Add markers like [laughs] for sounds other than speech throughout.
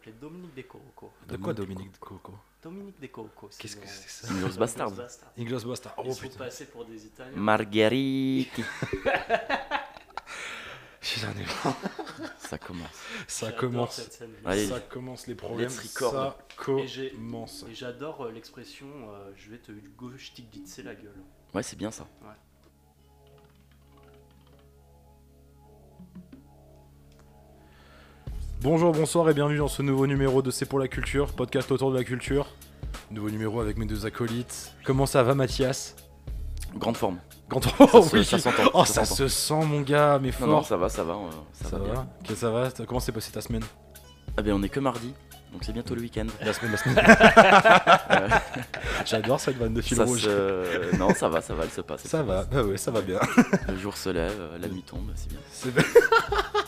m'appelait Dominique Descoco. De quoi Dominique Coco Dominique Descoco. Qu'est-ce que c'est ça Inglourious Bastard. Inglourious Bastard. Ils Oh sont putain. passés pour des Italiens. Margheriti. J'en ai marre. Ça commence. Ça commence. cette scène. Allez. Ça commence les problèmes. Let's record. Ça commence. Et j'adore euh, l'expression euh, je vais te gauche tic c'est la gueule. Ouais, c'est bien ça. Bonjour, bonsoir et bienvenue dans ce nouveau numéro de C'est pour la culture, podcast autour de la culture. Nouveau numéro avec mes deux acolytes. Comment ça va Mathias? Grande forme. Quand Ça oh, se- oui. ça s'entend, Oh, ça ça se sent mon gars, mais fort. non, ça va, ça va. euh, ça, Ça va, va ça va Comment s'est passée ta semaine? Ah ben on est que mardi, donc c'est bientôt le week-end. La semaine, la semaine. [laughs] [laughs] J'adore cette vanne de fil Ça rouge. se- Non, ça va, ça va, elle se passe. Ça va, bah ouais, ça va bien. Le jour se lève, euh, la nuit tombe, c'est bien. [laughs]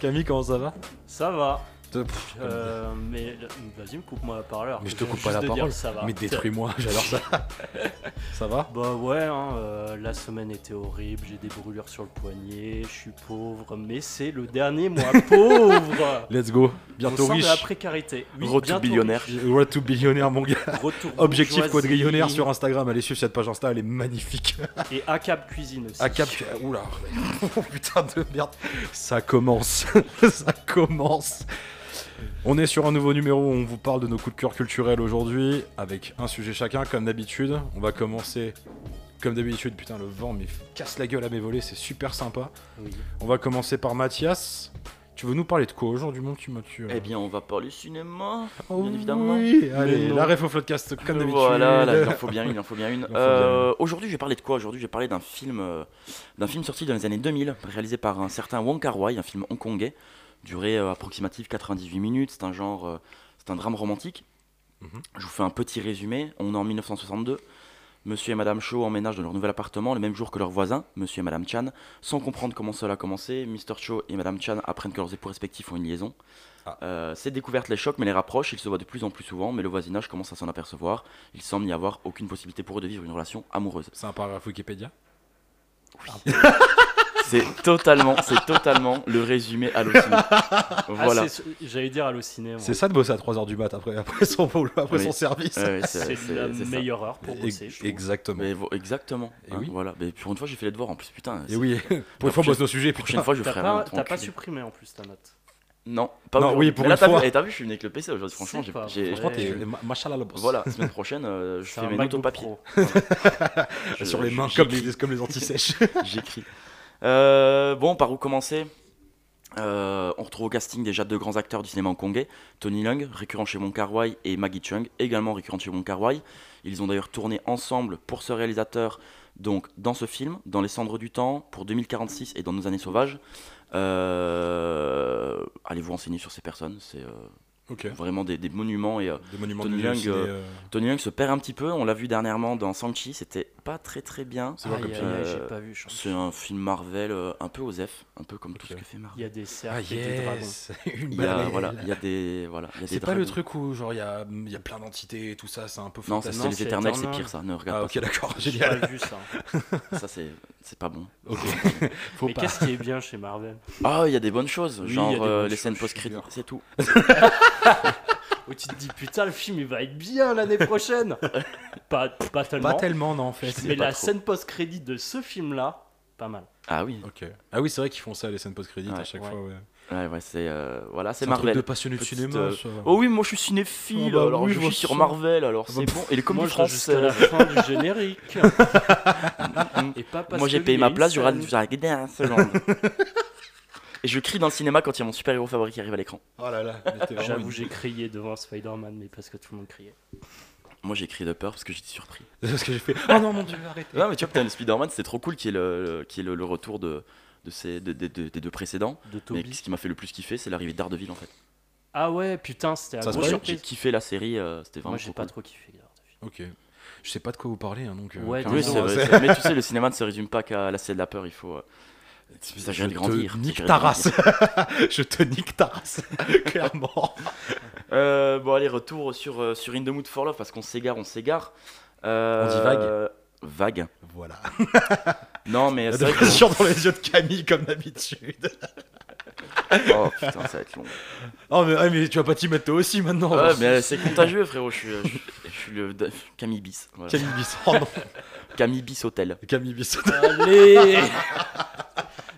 Camille, comment ça va? Ça va. Te- pff, Euh, mais vas-y, me coupe-moi la parole. Mais je te coupe pas la parole, Ça va. Mais détruis-moi, [laughs] j'adore ça. [laughs] ça va Bah ouais, hein, euh, la semaine était horrible, j'ai des brûlures sur le poignet, je suis pauvre, mais c'est le dernier mois [laughs] pauvre Let's go. On Bientôt sort de la riche. précarité. Oui, Road to billionnaire. riche. Road to billionnaire, mon gars. Retour Objectif quadrillionnaire sur Instagram. Allez suivre cette page Insta, elle est magnifique. Et ACAP Cuisine aussi. À cap. Oula. Oh, putain de merde. Ça commence. Ça commence. On est sur un nouveau numéro où on vous parle de nos coups de cœur culturels aujourd'hui, avec un sujet chacun, comme d'habitude. On va commencer, comme d'habitude, putain, le vent mais casse la gueule à mes volets, c'est super sympa. Oui. On va commencer par Mathias. Tu veux nous parler de quoi aujourd'hui, mon petit Mathieu? Eh bien, on va parler cinéma, Oh bien évidemment. Oui, allez, la ref au Floodcast, comme d'habitude. Voilà, là, il en faut bien une, il en faut bien une. [laughs] Euh, Aujourd'hui, je vais parler de quoi? Aujourd'hui, je vais parler d'un film, euh, d'un film sorti dans les années 2000, réalisé par un certain Wong Kar Wai, un film hongkongais, durée euh, approximative 98 minutes. C'est un genre, euh, c'est un drame romantique. Mhm. Je vous fais un petit résumé. On est en 1962. Monsieur et Madame Cho emménagent dans leur nouvel appartement le même jour que leurs voisins, Monsieur et Madame Chan. Sans comprendre comment cela a commencé, Mr. Cho et Madame Chan apprennent que leurs époux respectifs ont une liaison. Ah. Euh, ces découvertes les choquent mais les rapprochent, ils se voient de plus en plus souvent, mais le voisinage commence à s'en apercevoir. Il semble n'y avoir aucune possibilité pour eux de vivre une relation amoureuse. C'est un paragraphe Wikipédia? [laughs] C'est totalement, c'est totalement le résumé halluciné. Ah, Voilà. c'est- J'allais dire halluciné. C'est ça de bosser à 3h du mat après, après, son, après Oui. son service. Ouais, C'est la c'est ça. meilleure heure pour bosser. Exactement. Mais exactement. Et hein, oui. Voilà. Mais pour une fois, j'ai fait les devoirs en plus. Putain. Et c'est- oui, [laughs] pour une fois, on bosse nos sujets. Prochaine Putain. fois, je T'as ferai t'as pas supprimé en plus ta note. Non, pas Non, oui, pour Mais là, une t'as fois. vu, t'as vu, je suis venu avec le PC aujourd'hui. Franchement, j'ai. Franchement, t'es machallah le boss. Voilà, [laughs] la semaine prochaine, euh, je fais mes notes au papier. Pro. [laughs] Voilà. Je- Sur les mains, comme les, comme les anti-sèches. J'écris. Euh, bon, par où commencer? Euh, on retrouve au casting déjà deux grands acteurs du cinéma hongkongais, Tony Leung, récurrent chez Wong Kar Wai, et Maggie Chung, également récurrent chez Wong Kar Wai. Ils ont d'ailleurs tourné ensemble pour ce réalisateur, donc dans ce film, dans Les Cendres du Temps, pour 2046 et dans Nos Années Sauvages. Euh, allez vous renseigner sur ces personnes, c'est vraiment des, des monuments et euh, Des monuments Tony de Leung, ciné, euh, euh, Tony Leung se perd un petit peu. On l'a vu dernièrement dans Shang-Chi, c'était pas très très bien. C'est Euh, C'est un film Marvel euh, un peu osef, un peu comme tout ce que fait Marvel. Il y a des Ah cercles et des dragons. yes [laughs] Une Il y a, voilà, il y a des voilà, C'est pas le truc où genre il y a, il y a plein d'entités et tout ça, c'est un peu Non, ça c'est les éternels, c'est Eternal. pire ça. Ne regarde Ah pas ok d'accord, J'ai pas vu ça. [laughs] ça. C'est c'est pas bon. Ok. [laughs] Faut Mais qu'est-ce qui est bien chez Marvel? Ah, il y a des bonnes choses, genre les scènes choses, post je suis crédits, d'accord. c'est tout. Où tu te dis putain le film il va être bien l'année prochaine. pas, pas tellement. Pas tellement non en fait. mais la trop. scène post-crédit de ce film là, pas mal. Ah oui. Ok. Ah oui c'est vrai qu'ils font ça les scènes post-crédit à Ouais, chaque ouais. fois. Ouais. Ouais ouais, c'est euh, voilà, c'est C'est un truc Marvel. de passionné de Petite, cinéma. euh, ça. Oh oui, moi je suis cinéphile, Oh bah alors oui, je je suis sur ça. Marvel, alors c'est bah, bon. Et les Moi comédies je vais jusqu'à la françaises. [laughs] fin du générique. Et pas parce Moi j'ai payé ma place, je regarde un seconde. Et je crie dans le cinéma quand il y a mon super-héros favori qui arrive à l'écran. Oh là là. J'avoue une- j'ai crié devant Spider-Man mais parce que tout le monde criait. Moi j'ai crié de peur parce que j'étais surpris. [laughs] C'est ce que j'ai fait. Oh non mon dieu arrêtez. Non mais tu vois, putain, le Spider-Man c'était trop cool qui est le, le- qui est le, le retour de, de ces, de- de- de- des deux précédents. De Mais ce qui m'a fait le plus kiffer, c'est l'arrivée d'Ardeville en fait. Ah ouais putain c'était grosse voit, J'ai kiffé la série, euh, c'était vraiment Moi j'ai trop pas cool. trop kiffé Daredevil. Ok. Je sais pas de quoi vous parlez hein, donc. euh, Ouais, Oui, c'est vrai, mais tu sais, le cinéma ne se résume pas qu'à la scène de la peur, il faut. euh, Je s'agit de te grandir. nique de ta race. [laughs] Je te nique ta race. [laughs] Clairement. Euh, bon, allez, retour sur, euh, sur In the Mood for Love parce qu'on s'égare, on s'égare. Euh, On dit vague Vague. Voilà. [laughs] Non, mais c'est vrai que- dans les yeux de Camille comme d'habitude. Oh putain, ça va être long. Oh, mais, mais tu vas pas t'y mettre toi aussi maintenant. Ouais, mais c'est contagieux, frérot. Je suis, je, je le Camille Bis. voilà. Camille Bis. Oh non, Camille Bis Hôtel. Camille Bis. Allez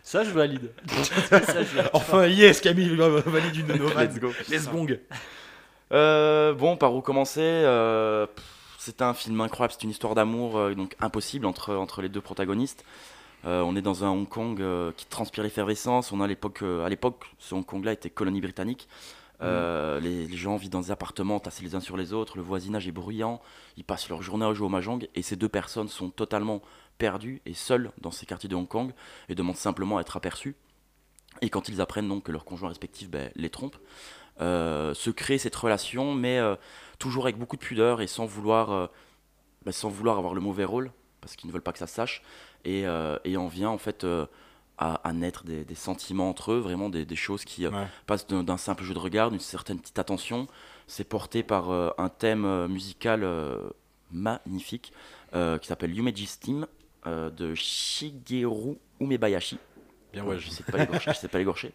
Ça, je valide. [laughs] Ça, je valide. Enfin, yes, Camille va- va- valide une de nos. Let's go. Let's gong. Euh, bon, par où commencer Euh, C'est un film incroyable, c'est une histoire d'amour euh, donc impossible entre, entre les deux protagonistes. Euh, on est dans un Hong Kong euh, qui transpire l'effervescence. On a à l'époque, euh, à l'époque, ce Hong Kong-là était colonie britannique. Euh, les, les gens vivent dans des appartements tassés les uns sur les autres. Le voisinage est bruyant. Ils passent leur journée à jouer au mahjong et ces deux personnes sont totalement perdues et seules dans ces quartiers de Hong Kong et demandent simplement à être aperçues. Et quand ils apprennent donc que leurs conjoints respectifs ben, les trompent, euh, se crée cette relation, mais euh, toujours avec beaucoup de pudeur et sans vouloir, euh, bah, sans vouloir avoir le mauvais rôle, parce qu'ils ne veulent pas que ça se sache. Et, et en vient en fait à, à naître des, des sentiments entre eux, vraiment des, des choses qui Ouais. passent d'un simple jeu de regard, d'une certaine petite attention. C'est porté par un thème musical magnifique qui s'appelle Yumeji Steam euh, de Shigeru Umebayashi. Bien, Ouais, je sais pas l'écorcher. je sais pas l'écorcher.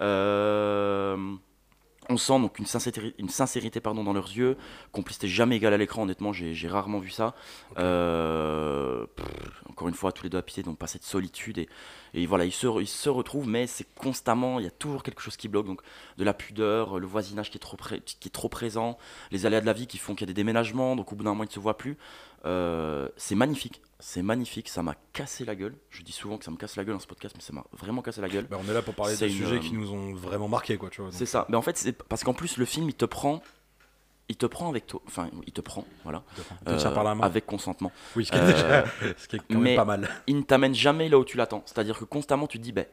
Euh, on sent donc une sincérité, une sincérité pardon, dans leurs yeux, complicité jamais égale à l'écran, honnêtement, j'ai rarement vu ça. Euh, pff, encore une fois, tous les deux habités, donc pas cette solitude, et, et voilà, ils se, re- ils se retrouvent, mais c'est constamment, il y a toujours quelque chose qui bloque, donc de la pudeur, le voisinage qui est trop, pré- qui est trop présent, les aléas de la vie qui font qu'il y a des déménagements, donc au bout d'un moment, ils ne se voient plus. Euh, c'est magnifique, c'est magnifique, ça m'a cassé la gueule. Je dis souvent que ça me casse la gueule dans ce podcast, mais ça m'a vraiment cassé la gueule. Bah, on est là pour parler des une, sujets euh, qui nous ont vraiment marqué, quoi, tu vois. donc. C'est ça. Mais en fait, c'est parce qu'en plus, le film, il te prend. Il te prend avec toi. Enfin, il te prend, voilà. Te Euh, par la main. Avec consentement. Oui, ce qui est, Euh, déjà- [laughs] ce qui est quand même mais- pas mal. Il ne t'amène jamais là où tu l'attends. C'est-à-dire que constamment, tu te dis, ben,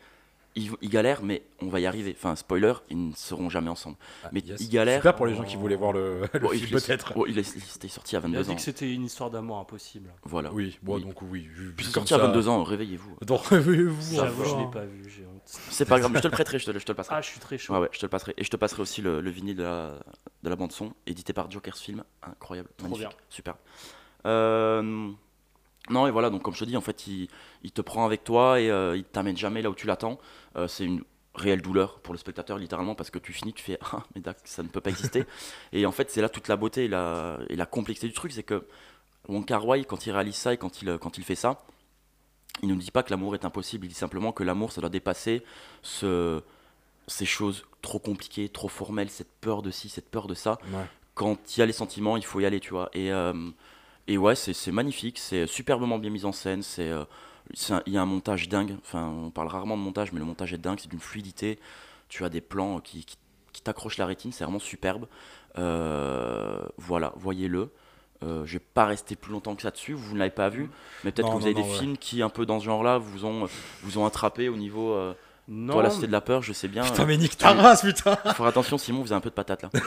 ils, ils galèrent, mais on va y arriver. Enfin, spoiler, ils ne seront jamais ensemble. mais Ah, Yes. ils galèrent. Super pour les gens qui voulaient voir le, le Bon, il, film, il peut-être. bon, il est- il était sorti à Il a 22 dit ans. que c'était une histoire d'amour impossible. Voilà. Oui, bon, Oui. donc oui. c'est comme sorti à ça- 22 ans, réveillez-vous. [laughs] Donc, réveillez-vous, J'avoue, je l'ai pas vu, j'ai honte. C'est pas grave, mais je te le prêterai, je te, le- je te le passerai. Ah, je suis très chaud. Ouais, ouais, je te le passerai. Et je te passerai aussi le, le vinyle de la, de la bande-son, édité par Joker's Film. Incroyable, magnifique, bien. super. Euh, non, et voilà, donc comme je te dis, en fait, il, il te prend avec toi et euh, il t'amène jamais là où tu l'attends. Euh, c'est une réelle douleur pour le spectateur, littéralement, parce que tu finis, tu fais [laughs] Ah, mais d'accord, ça ne peut pas exister. [laughs] et en fait, c'est là toute la beauté et la, et la complexité du truc, c'est que Wong Kar Wai, quand il réalise ça et quand il, quand il fait ça, il ne nous dit pas que l'amour est impossible, il dit simplement que l'amour, ça doit dépasser ce, ces choses trop compliquées, trop formelles, cette peur de ci, cette peur de ça. Ouais. Quand il y a les sentiments, il faut y aller, tu vois. Et, euh, et ouais, c'est magnifique, c'est superbement bien mis en scène, c'est euh, il y a un montage dingue. Enfin, on parle rarement de montage, mais le montage est dingue, c'est d'une fluidité. Tu as des plans qui, qui, qui t'accrochent la rétine, c'est vraiment superbe. Euh, voilà, voyez-le. Euh, je vais pas rester plus longtemps que ça dessus, vous ne l'avez pas vu, mais peut-être que vous non, avez non, des ouais. films qui, un peu dans ce genre-là, vous ont, vous ont attrapé au niveau. euh, Non, toi, la cité de la peur, je sais bien. Putain, euh, mais nique ta race, putain faut faire attention, Simon, vous avez un peu de patate là. [laughs]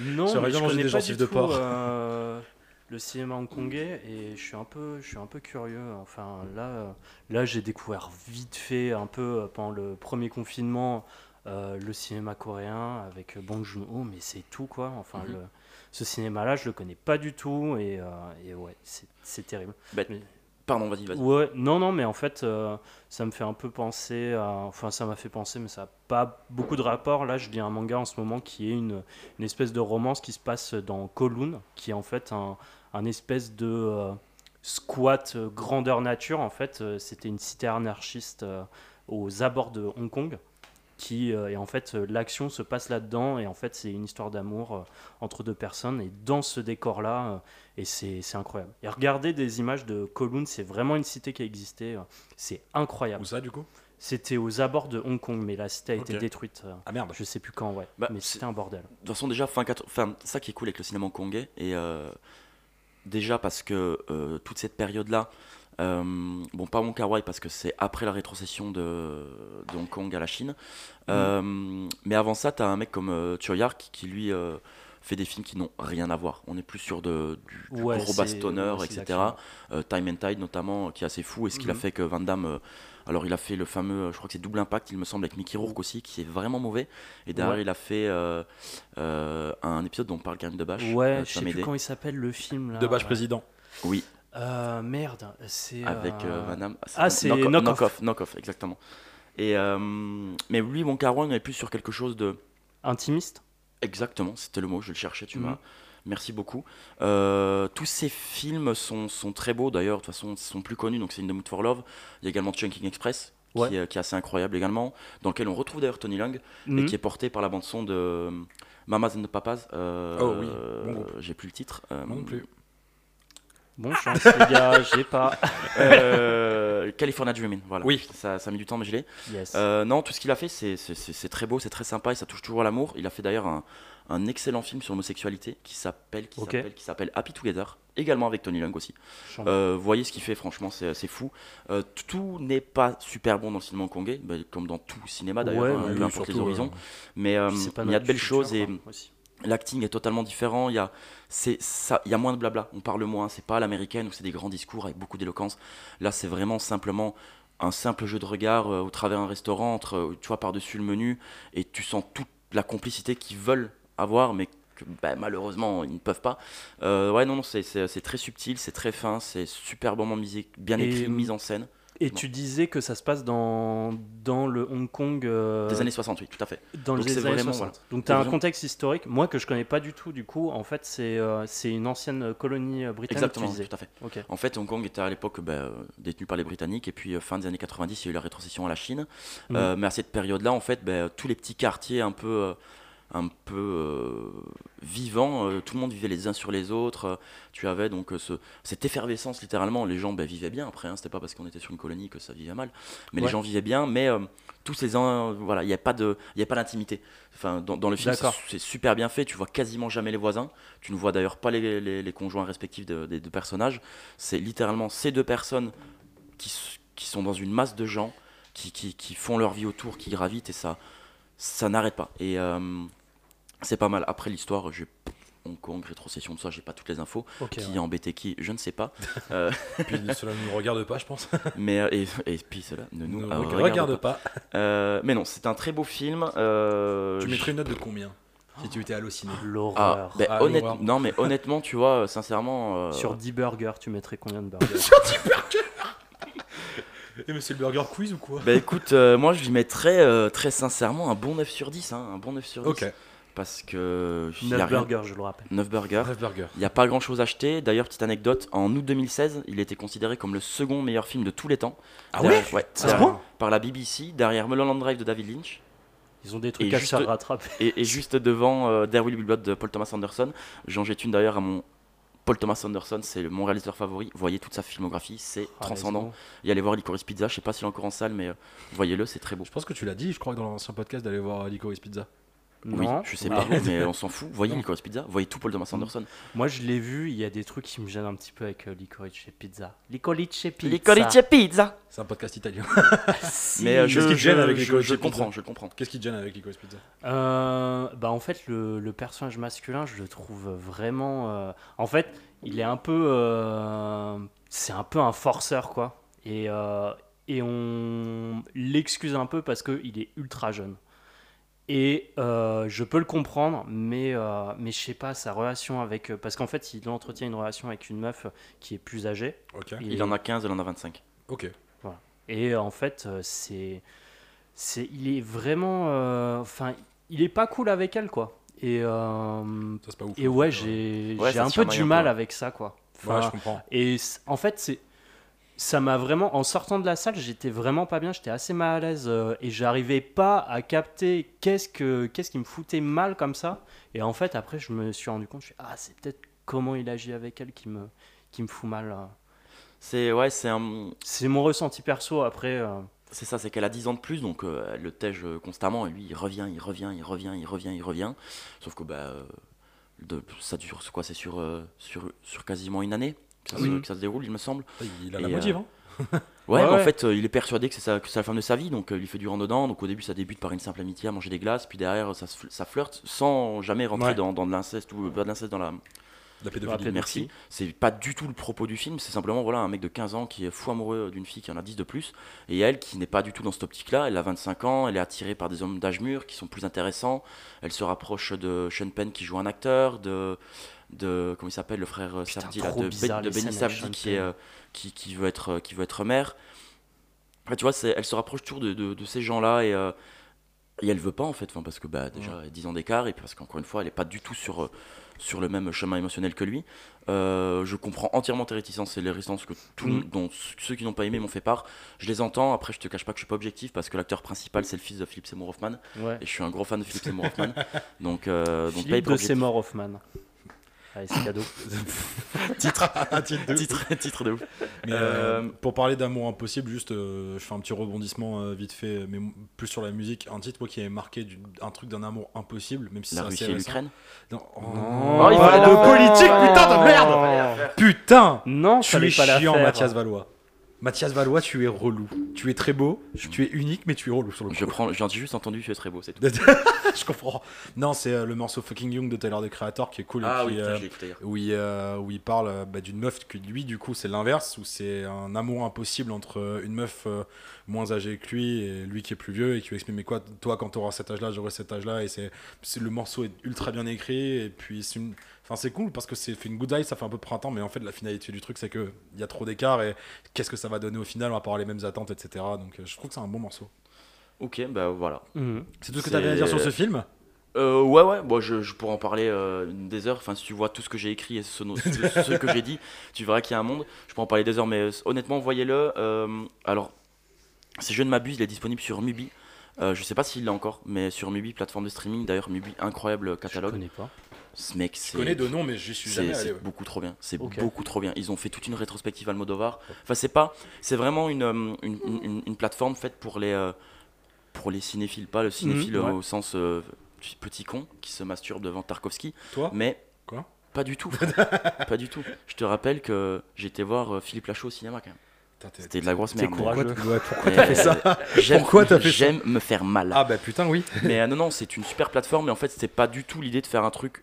Non, mais je connais pas du de tout porc. euh, le cinéma hongkongais et je suis un peu, je suis un peu curieux. Enfin là, là j'ai découvert vite fait un peu euh, pendant le premier confinement euh, le cinéma coréen avec Bong Joon-ho, mais c'est tout quoi. Enfin Mhm. le, ce cinéma-là, je le connais pas du tout et, euh, et ouais, c'est c'est terrible. Bah, Mais- Pardon, vas-y, vas-y. Ouais, non, non, mais en fait, euh, ça me fait un peu penser. Enfin, ça m'a fait penser, mais ça n'a pas beaucoup de rapport. Là, je lis un manga en ce moment qui est une, espèce de romance qui se passe dans Kowloon, qui est en fait un, espèce de euh, squat grandeur nature. En fait, euh, c'était une cité anarchiste aux abords de Hong Kong. Qui, euh, et en fait, euh, l'action se passe là-dedans, et en fait, c'est une histoire d'amour euh, entre deux personnes. Et dans ce décor-là, euh, et c'est incroyable. Et regardez des images de Kowloon, c'est vraiment une cité qui a existé. euh, C'est incroyable. Où ça, du coup? C'était aux abords de Hong Kong, mais la cité a été détruite. euh, Ah merde. Je sais plus quand, ouais. Bah, mais c'était un bordel. De toute façon, déjà, fin 80 enfin, ça qui est cool avec le cinéma hongkongais, et euh, déjà parce que euh, toute cette période-là, euh, bon, pas Wong Kar Wai parce que c'est après la rétrocession de, de Hong Kong à la Chine, euh, mais avant ça, t'as un mec comme euh, qui lui euh, fait des films qui n'ont rien à voir. On est plus sur de, du, du Ouais, gros bastonneur, ouais, etc. Euh, Time and Tide notamment, qui est assez fou, et ce qu'il a Mhm. fait que Van Damme. euh, alors il a fait le fameux, je crois que c'est Double Impact, il me semble, avec Mickey Rourke aussi, qui est vraiment mauvais. Et derrière, Ouais. il a fait euh, euh, un épisode dont on parle Karine Debache. Ouais, euh, je sais plus comment il s'appelle le film. Là, De Bâche ouais. président. Oui, Euh, merde, c'est. avec euh, euh, Van Damme. Ah, c'est Knock, Knock Knock Off. Off. Knock Off, exactement. Et, euh, mais lui, Wong Kar Wai, on est plus sur quelque chose de. Intimiste Exactement, c'était le mot, je le cherchais, tu Mhm. m'as. Merci beaucoup. Tous ces films sont, sont très beaux d'ailleurs, de toute façon, ils sont plus connus, donc c'est In the Mood for Love. Il y a également Chunking Express, qui, est, qui est assez incroyable également, dans lequel on retrouve d'ailleurs Tony Leung, et Mhm. qui est porté par la bande-son de Mamas and the Papas. Oh oui, bon. J'ai plus le titre. non plus. Bon chance, les gars, j'ai pas. [laughs] euh, California Dreaming, voilà. Oui. Ça, ça a mis du temps, mais je l'ai. Yes. Euh, non, tout ce qu'il a fait, c'est- c'est c'est- c'est très beau, c'est très sympa et ça touche toujours à l'amour. Il a fait d'ailleurs un, un excellent film sur l'homosexualité qui s'appelle qui Ok. s'appelle qui s'appelle Happy Together, également avec Tony Leung aussi. Euh, voyez ce qu'il fait, franchement, c'est c'est fou. Euh, tout n'est pas super bon dans le cinéma hongkongais, bah, comme dans tout cinéma d'ailleurs, Ouais, hein, peu importe les horizons. euh, Mais il y a de belles choses et aussi. L'acting est totalement différent. Il y a, ça, il y a moins de blabla, on parle moins. C'est pas à l'américaine où c'est des grands discours avec beaucoup d'éloquence. Là, c'est vraiment simplement un simple jeu de regard euh, au travers d'un restaurant, entre, euh, tu vois, par-dessus le menu, et tu sens toute la complicité qu'ils veulent avoir, mais que bah, malheureusement ils ne peuvent pas. Euh, ouais, non, non, c'est, très subtil, c'est très fin, c'est superbement bien Et, écrit, euh, mise en scène. Et tu disais que ça se passe dans, dans le Hong Kong. euh, Des années 68, tout à fait. Dans Donc les années vraiment, 60. voilà. Donc tu as un contexte historique, moi que je connais pas du tout du coup, en fait c'est euh, une ancienne colonie euh, britannique. Exactement, tout à fait. Ok. En fait, Hong Kong était à l'époque bah, détenu par les Britanniques, et puis euh, fin des années 90, il y a eu la rétrocession à la Chine. Euh, mais à cette période-là, en fait, bah, tous les petits quartiers un peu, un peu euh, vivants, euh, tout le monde vivait les uns sur les autres. euh, tu avais donc ce, cette effervescence, littéralement. Les gens bah, vivaient bien après, hein, c'était pas parce qu'on était sur une colonie que ça vivait mal, mais les gens vivaient bien, mais tous ces ans, voilà, il n'y a pas de, il y a pas d'intimité. Enfin, dans, dans le film, c'est super bien fait. Tu vois quasiment jamais les voisins. Tu ne vois d'ailleurs pas les, les- les conjoints respectifs de- des deux personnages. C'est littéralement ces deux personnes qui, sont dans une masse de gens, qui, qui, qui font leur vie autour, qui gravitent, et ça, ça n'arrête pas. Et euh, c'est pas mal. Après l'histoire, j'ai Hong Kong, rétrocession, tout ça, j'ai pas toutes les infos. Qui ouais. a embêté qui, je ne sais pas. [laughs] Euh, Puis [laughs] cela ne nous regarde pas, je pense. [laughs] mais euh, et, et puis cela ne nous Nous euh, regarde, regarde pas. pas. Euh, mais non, c'est un très beau film. euh, Tu mettrais une note de combien Si tu étais halluciné? [gasps] Ah, L'horreur. ben, Ah, honnête- l'horreur. non mais honnêtement, tu vois, sincèrement, euh, Sur 10 burgers, tu mettrais combien de burgers? Et mais c'est le burger quiz ou quoi? Bah écoute, euh, moi je lui mettrais euh, très sincèrement un bon 9 sur 10, hein, un bon 9 sur 10. Ok. Parce que il y 9 a rien- burgers, je le rappelle. 9 burgers. 9 burgers. Il n'y a pas grand chose à acheter. D'ailleurs, petite anecdote, en août 2016, il était considéré comme le second meilleur film de tous les temps. Ah Derrière- ouais, ce derrière- point Par la BBC, derrière Mulholland Drive de David Lynch. Ils ont des trucs Et à se rattraper. Et, et juste devant euh, There Will Be Blood de Paul Thomas Anderson. J'en jette une d'ailleurs à mon. Paul Thomas Anderson, c'est mon réalisateur favori. Voyez toute sa filmographie, c'est Ah, transcendant. Et allez voir Licorice Pizza, je sais pas s'il est encore en salle, mais euh, voyez-le, c'est très beau. Je pense que tu l'as dit, je crois que dans l'ancien podcast d'aller voir Licorice Pizza. Oui, Non. je sais Ah. pas, mais on s'en fout. Voyez Licorice Pizza, voyez tout Paul Thomas Anderson. Moi je l'ai vu, il y a des trucs qui me gênent un petit peu avec euh, Licorice Pizza. Licorice Pizza. Licorice Pizza C'est un podcast italien. [laughs] Si. Mais euh, Qu'est-ce je, qui te gêne je- avec je- Licorice je Pizza comprends, je comprends. Qu'est-ce qui te gêne avec Licorice Pizza? Euh, bah en fait le, le personnage masculin je le trouve vraiment euh, en fait il est un peu euh, c'est un peu un forceur quoi et, euh, et on l'excuse un peu parce qu'il est ultra jeune et euh, je peux le comprendre mais euh, mais je sais pas sa relation avec parce qu'en fait il entretient une relation avec une meuf qui est plus âgée Il en a 15, elle en a 25. Ok. et en fait, euh, c'est, c'est, il est vraiment, euh, enfin, il est pas cool avec elle, quoi. Et, euh, Ça c'est pas ouf. et ouais, j'ai, Ouais, j'ai ça un peu du mal avec ça, quoi. Ouais, je comprends. et en fait, c'est, ça m'a vraiment, en sortant de la salle, j'étais vraiment pas bien, j'étais assez mal à l'aise euh, et j'arrivais pas à capter qu'est-ce que, qu'est-ce qui me foutait mal comme ça. Et en fait, après, je me suis rendu compte, je suis, ah, c'est peut-être comment il agit avec elle qui me, qui me fout mal. là. C'est ouais, c'est un, C'est mon ressenti perso. Après, euh, c'est ça, c'est qu'elle a 10 ans de plus, donc euh, elle le tège euh, constamment, et lui il revient, il revient, il revient, il revient, il revient. Sauf que bah, de- ça dure, quoi, c'est sur, sur, sur quasiment une année que ça, Oui. que ça se déroule, il me semble. Il a la Et, motive, euh, hein [laughs] Ouais, Ouais, mais en fait, euh, il est persuadé que c'est sa- que c'est la femme de sa vie, donc euh, il fait du rentre dedans. Donc au début, ça débute par une simple amitié à manger des glaces, puis derrière, ça, ça flirte sans jamais rentrer Ouais. dans, dans de l'inceste ou pas de l'inceste dans la. La pédophilie. Merci. C'est pas du tout le propos du film, c'est simplement voilà un mec de 15 ans qui est fou amoureux d'une fille qui en a 10 de plus, et elle qui n'est pas du tout dans cette optique-là. Elle a 25 ans, elle est attirée par des hommes d'âge mûr qui sont plus intéressants. Elle se rapproche de Sean Penn qui joue un acteur, de de comment il s'appelle le frère euh, Putain, là, de, bizarre, Ben- de Benny qui est euh, qui, qui veut être euh, qui veut être mère. Après, tu vois, elle se rapproche toujours de, de- ces gens-là et, euh, et elle veut pas en fait, enfin, parce que bah, déjà a 10 ans d'écart et parce qu'encore une fois, elle est pas du tout sur, sur le même chemin émotionnel que lui. Euh, je comprends entièrement tes réticences et les réticences que tout, Mm. dont ceux qui n'ont pas aimé m'ont fait part. Je les entends. Après, je te cache pas que je suis pas objectif parce que l'acteur principal c'est le fils de Philippe Seymour Hoffman Ouais. et je suis un gros fan de Philippe Seymour Hoffman. donc, euh, donc Philippe de. Seymour Hoffman. Allez, c'est cadeau. [laughs] titre, un titre de ouf. titre, titre de ouf. Mais, Euh, euh, pour parler d'amour impossible, juste, euh, je fais un petit rebondissement euh, vite fait, mais plus sur la musique. Un titre moi, qui est marqué du- un truc d'un amour impossible, même si c'est assez l'Ukraine. Non. Oh, Oh, il fallait de la- politique, putain de merde Putain Non, fallait es pas la chiant, faire. Mathias Valois. Mathias Valois, tu es relou. Tu es très beau, tu es unique, mais tu es relou sur le coup. Je prends, j'ai juste entendu, tu es très beau, c'est tout. [laughs] je comprends. Non, c'est euh, le morceau Fucking Young de Tyler the Creator qui est cool. et Ah qui, oui, putain, euh, je l'ai écouté hier. où il, euh, où il parle bah, d'une meuf que lui du coup c'est l'inverse où c'est un amour impossible entre une meuf moins âgée que lui et lui qui est plus vieux et qui lui explique mais quoi toi quand tu auras cet âge là j'aurai cet âge là et c'est le morceau est ultra bien écrit et puis c'est une enfin c'est cool parce que c'est fait une good vibe ça fait un peu printemps mais en fait la finalité du truc c'est que il y a trop d'écart et qu'est-ce que ça va donner au final on va pas avoir les mêmes attentes etc donc euh, je trouve que c'est un bon morceau Ok, bah voilà. Mhm. c'est tout ce que tu avais à dire sur ce film? Euh, ouais, ouais, bon, je, je pourrais en parler euh, des heures. Enfin, si tu vois tout ce que j'ai écrit et ce, ce- ce que j'ai dit, [laughs] tu verras qu'il y a un monde. Je peux en parler des heures, mais euh, honnêtement, voyez-le. Euh, alors, si je ne m'abuse, il est disponible sur Mubi. Euh, je sais pas s'il l'est encore, mais sur Mubi, plateforme de streaming. D'ailleurs, Mubi, incroyable Je catalogue. connais pas. Ce mec, je c'est. connais de nom mais j'y suis jamais c'est allé ouais. beaucoup trop bien. C'est beaucoup trop bien. Ils ont fait toute une rétrospective Almodovar. Enfin, c'est pas. C'est vraiment une, euh, une, une- une plateforme faite pour les, euh, pour les cinéphiles. Pas le cinéphile Mhm, ouais. au sens euh, petit con qui se masturbe devant Tarkovsky. toi Mais. Quoi? Pas du tout. [laughs] pas du tout. Je te rappelle que j'étais voir euh, Philippe Lachaud au cinéma quand même. C'était de la grosse merde. pourquoi, t'as fait ça [laughs] j'aime- Pourquoi t'as fait ça J'aime me faire mal. ah bah putain oui [laughs] Mais euh, non, non, c'est une super plateforme, mais en fait, c'était pas du tout l'idée de faire un truc